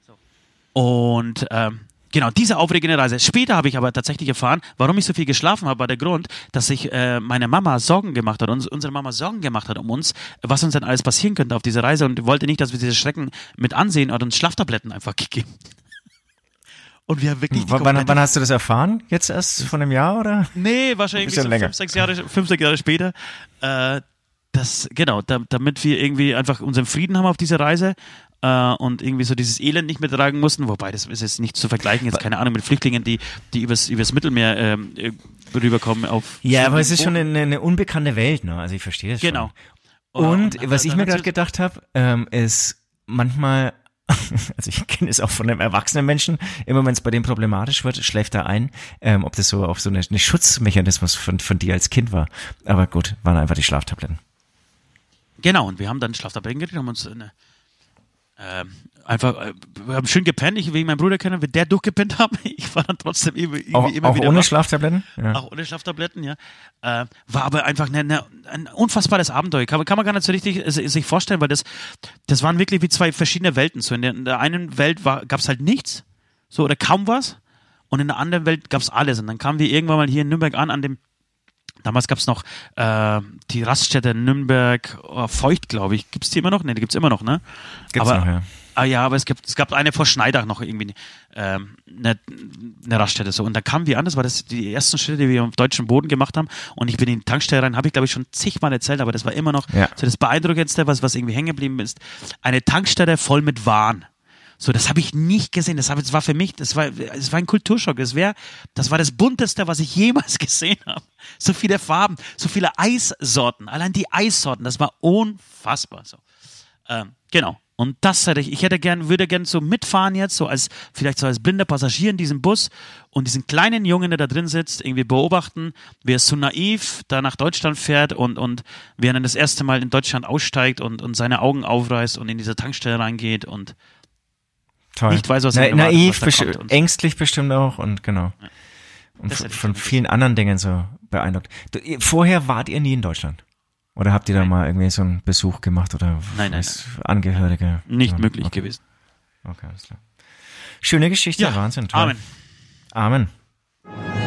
So. Und ähm, Genau, diese aufregende Reise. Später habe ich aber tatsächlich erfahren, warum ich so viel geschlafen habe, war der Grund, dass sich äh, meine Mama Sorgen gemacht hat, uns, unsere Mama Sorgen gemacht hat um uns, was uns denn alles passieren könnte auf dieser Reise und wollte nicht, dass wir diese Schrecken mit ansehen und uns Schlaftabletten einfach gegeben. Und wir haben wirklich. Wann, wann, hast du das erfahren? Jetzt erst von einem Jahr oder? Nee, wahrscheinlich so fünf, sechs Jahre, fünf, sechs Jahre später. Äh, das, genau, da, damit wir irgendwie einfach unseren Frieden haben auf dieser Reise äh, und irgendwie so dieses Elend nicht mehr tragen mussten, wobei das ist jetzt nicht zu vergleichen, jetzt keine Ahnung, mit Flüchtlingen, die, die übers, übers Mittelmeer ähm, äh, rüberkommen auf. Ja, aber es ist schon eine, eine, unbekannte Welt, ne? Also ich verstehe das genau. schon. Genau. Und, und was ich mir gerade gedacht habe, ähm, ist manchmal also ich kenne es auch von einem erwachsenen Menschen, immer wenn es bei dem problematisch wird, schläft er ein, ähm, ob das so auch so eine, eine Schutzmechanismus von, von dir als Kind war. Aber gut, waren einfach die Schlaftabletten. Genau, und wir haben dann Schlaftabletten gekriegt, haben uns eine ähm, einfach, äh, wir haben schön gepennt, ich wegen meinem Bruder kennen, wenn der durchgepennt haben, ich war dann trotzdem irgendwie, auch, immer auch wieder ohne wach. Schlaftabletten? Ja. Auch ohne Schlaftabletten, ja. Äh, war aber einfach eine, eine, ein unfassbares Abenteuer. Kann, kann man gar nicht so richtig sich vorstellen, weil das, das waren wirklich wie zwei verschiedene Welten. So in der, in der einen Welt gab es halt nichts, so oder kaum was. Und in der anderen Welt gab es alles. Und dann kamen wir irgendwann mal hier in Nürnberg an, an dem Damals gab es noch äh, die Raststätte Nürnberg oh, Feucht, glaube ich. Gibt es die immer noch? Ne, die gibt es immer noch, ne? Gibt's aber, noch, ja. Ah, ja, aber es, gibt, es gab eine vor Schneidach noch irgendwie ähm, eine, eine Raststätte so. Und da kamen wir an, das war das die ersten Schritte, die wir auf deutschem Boden gemacht haben. Und ich bin in die Tankstelle rein, habe ich glaube ich schon zigmal erzählt, aber das war immer noch ja. so das Beeindruckendste, was, was irgendwie hängen geblieben ist. Eine Tankstelle voll mit Waren. So, das habe ich nicht gesehen. Das, hab, das war für mich, das war, das war ein Kulturschock. Das wäre, das war das bunteste, was ich jemals gesehen habe. So viele Farben, so viele Eissorten. Allein die Eissorten, das war unfassbar. So, ähm, genau. Und das hätte ich, ich hätte gern, würde gern so mitfahren jetzt, so als, vielleicht so als blinder Passagier in diesem Bus und diesen kleinen Jungen, der da drin sitzt, irgendwie beobachten, wie er so naiv da nach Deutschland fährt und, und wie er dann das erste Mal in Deutschland aussteigt und, und seine Augen aufreißt und in diese Tankstelle reingeht und Toll. nicht weiß, was Na, Naiv, besti ängstlich bestimmt auch und genau. Ja. Und von vielen anderen Dingen so beeindruckt. Du, vorher wart ihr nie in Deutschland? Oder habt ihr da mal irgendwie so einen Besuch gemacht oder nein, nein, nein. Angehörige? Nicht so, möglich okay. gewesen. Okay, alles klar. Schöne Geschichte, ja. Wahnsinn. Toll. Amen. Amen.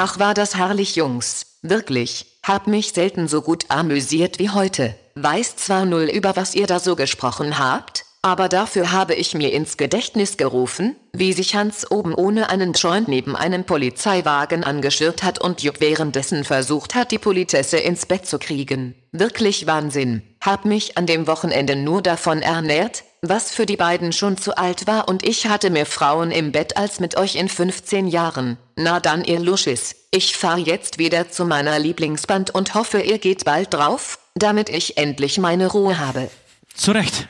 Ach war das herrlich, Jungs. Wirklich, hab mich selten so gut amüsiert wie heute. weiß zwar null über was ihr da so gesprochen habt, aber dafür habe ich mir ins Gedächtnis gerufen, wie sich Hans oben ohne einen Joint neben einem Polizeiwagen angeschirrt hat und Jupp währenddessen versucht hat, die Politesse ins Bett zu kriegen. Wirklich Wahnsinn. Hab mich an dem Wochenende nur davon ernährt, was für die beiden schon zu alt war und ich hatte mehr Frauen im Bett als mit euch in 15 Jahren. Na dann ihr Luschis, ich fahr jetzt wieder zu meiner Lieblingsband und hoffe ihr geht bald drauf, damit ich endlich meine Ruhe habe. Zu Recht.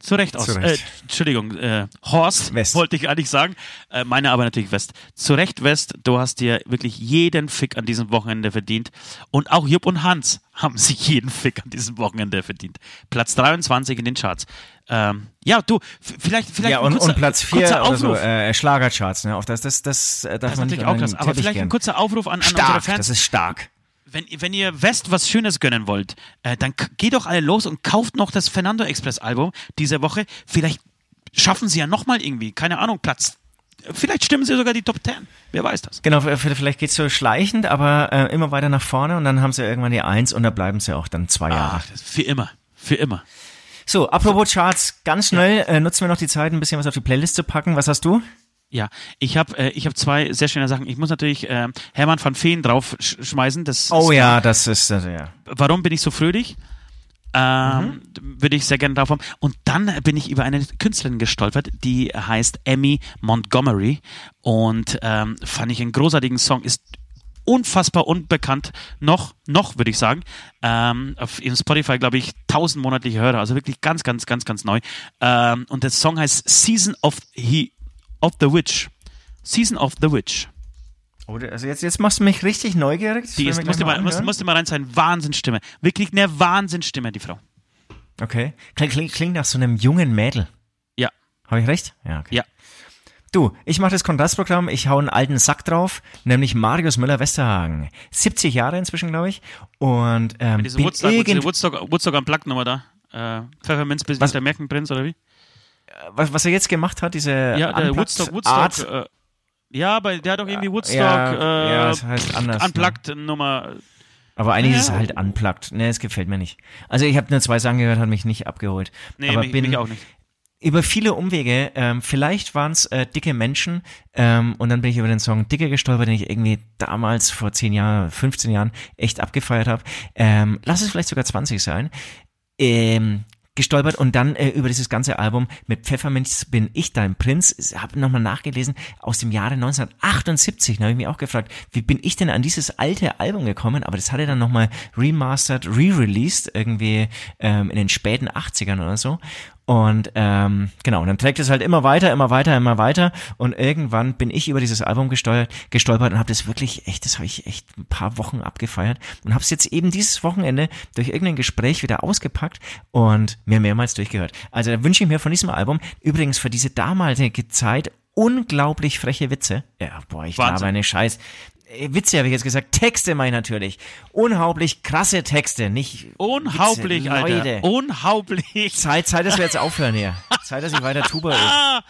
Zu Recht aus. Zu Recht. Äh, Entschuldigung, äh, Horst, West. wollte ich eigentlich sagen. Äh, meine aber natürlich West. Zu Recht, West, du hast dir wirklich jeden Fick an diesem Wochenende verdient. Und auch Jupp und Hans haben sich jeden Fick an diesem Wochenende verdient. Platz 23 in den Charts. Ähm, ja, du, vielleicht, vielleicht Ja, und, kurzer, und Platz 4 kurzer oder so, äh, Schlagercharts, ne? Auf das, das, das äh, darf das man nicht natürlich auch das. Aber vielleicht ein kurzer Aufruf an, an unsere Stark, Fans. das ist stark. Wenn, wenn ihr West was Schönes gönnen wollt, äh, dann geht doch alle los und kauft noch das Fernando Express Album diese Woche. Vielleicht schaffen sie ja nochmal irgendwie, keine Ahnung, Platz. Vielleicht stimmen sie sogar die Top 10. Wer weiß das. Genau, vielleicht geht's so schleichend, aber äh, immer weiter nach vorne und dann haben sie irgendwann die Eins und da bleiben sie auch dann zwei Jahre. Ach, für immer. Für immer. So, apropos Charts, ganz schnell äh, nutzen wir noch die Zeit, ein bisschen was auf die Playlist zu packen. Was hast du? Ja, ich habe äh, ich hab zwei sehr schöne Sachen. Ich muss natürlich äh, Hermann van Veen drauf sch schmeißen. Das Oh ist, ja, das ist, äh, ja. Warum bin ich so fröhlich? Ähm, Würde ich sehr gerne drauf haben. Und dann bin ich über eine Künstlerin gestolpert, die heißt Emmy Montgomery und ähm, fand ich einen großartigen Song. Ist unfassbar unbekannt, noch, noch würde ich sagen. Ähm, auf in Spotify, glaube ich, 1000 monatliche Hörer, also wirklich ganz, ganz, ganz, ganz neu. Ähm, und der Song heißt Season of, he, of the Witch. Season of the Witch. Oh, also jetzt, jetzt machst du mich richtig neugierig. Das Die ist, musst du mal, musst, musst du mal rein sein, Wahnsinnsstimme. Wirklich eine Wahnsinnsstimme, die Frau. Okay. Klingt, klingt, klingt nach so einem jungen Mädel. Ja, Habe ich recht? Ja, okay. ja. Du, ich mache das Kontrastprogramm, ich hau einen alten Sack drauf, nämlich Marius Müller-Westerhagen. 70 Jahre inzwischen, glaube ich. Und ähm, Diese Woodstock, irgend- diese Woodstock, Woodstock Unplugged Nummer da. Äh, Pfefferminz bis Was- der Märchenprinz oder wie? Was, was er jetzt gemacht hat, diese Ja, der Woodstock, Woodstock. Äh, ja, aber der hat doch irgendwie Woodstock ja, äh, ja, es heißt anders, ne? Unplugged Nummer. aber eigentlich Ja. ist es halt unplugged. Ne, es gefällt mir nicht. Also ich habe nur zwei Sachen gehört, hat mich nicht abgeholt. Nee, aber mich, bin mich auch nicht. über viele Umwege, ähm, vielleicht waren es äh, dicke Menschen ähm, und dann bin ich über den Song Dicke gestolpert, den ich irgendwie damals vor 10 Jahren, 15 Jahren echt abgefeiert habe. Ähm, lass es vielleicht sogar 20 sein. Ähm, gestolpert und dann äh, über dieses ganze Album mit Pfefferminz bin ich dein Prinz. Habe nochmal nachgelesen aus dem Jahre 1978. Da habe ich mich auch gefragt, wie bin ich denn an dieses alte Album gekommen? Aber das hat er dann nochmal remastered, re-released irgendwie ähm, in den späten 80ern oder so. Und ähm, genau, und dann trägt es halt immer weiter, immer weiter, immer weiter. Und irgendwann bin ich über dieses Album gesteuert, gestolpert und habe das wirklich echt, das habe ich echt ein paar Wochen abgefeiert und habe es jetzt eben dieses Wochenende durch irgendein Gespräch wieder ausgepackt und mir mehrmals durchgehört. Also da wünsche ich mir von diesem Album übrigens für diese damalige Zeit unglaublich freche Witze. Ja, boah, ich Wahnsinn. laber eine Scheiß. Äh, Witze habe ich jetzt gesagt, Texte meine ich natürlich. Unhaublich krasse Texte, nicht Unhaublich, Witze, Alter. Leute. Unhaublich. Zeit, Zeit, dass wir jetzt aufhören hier. Zeit, dass ich weiter Tuba. Ah,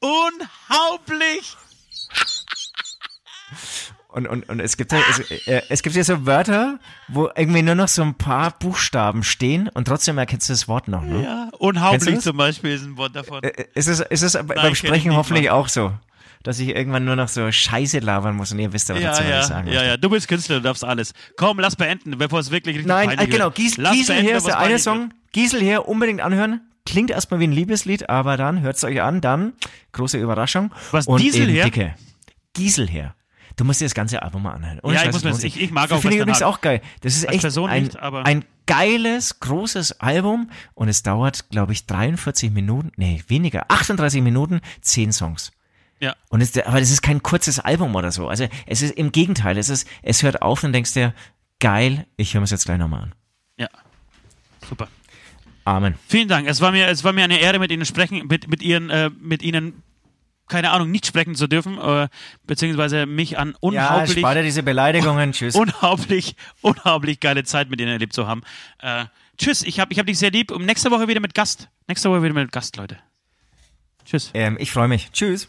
unhaublich. Und, und, und es gibt ja, es, äh, es gibt ja so Wörter, wo irgendwie nur noch so ein paar Buchstaben stehen und trotzdem erkennst du das Wort noch, ne? Ja, unhaublich zum Beispiel ist ein Wort davon. Äh, Ist es, ist es beim kenn ich Sprechen hoffentlich Mann. auch so? Dass ich irgendwann nur noch so Scheiße labern muss und ihr wisst aber Ja, dazu, was ich ja, sagen ja, ja. Du bist Künstler, du darfst alles. Komm, lass beenden, bevor es wirklich richtig Nein, äh, genau. Gies, Lass Giesel beenden, hier ist der es eine Song. Giesel hier unbedingt anhören. Klingt erstmal wie ein Liebeslied, aber dann hört's euch an, dann große Überraschung. Was, und Diesel her? Dicke. Giesel her. Du musst dir das ganze Album mal anhören. Ohne Ja, ich muss es das- ich- ich mag auch Finde ich übrigens auch geil. Das ist echt ein, nicht, aber- ein geiles, großes Album und es dauert, glaube ich, 43 Minuten, nee, weniger, 38 Minuten, 10 Songs. Ja. Und es, aber das ist kein kurzes Album oder so. Also es ist im Gegenteil, es ist, es hört auf und denkst dir, geil, ich höre mir jetzt gleich nochmal an. Ja. Super. Amen. Vielen Dank. Es war mir, es war mir eine Ehre, mit Ihnen sprechen, mit, mit Ihren, äh, mit Ihnen, keine Ahnung, nicht sprechen zu dürfen, äh, beziehungsweise mich an Ja, unhaublich, spar dir diese Beleidigungen. Tschüss. unhaublich, unhaublich geile Zeit mit Ihnen erlebt zu haben. Äh, tschüss, ich habe ich hab dich sehr lieb und nächste Woche wieder mit Gast. Nächste Woche wieder mit Gast, Leute. Tschüss. ähm, ich freue mich. Tschüss.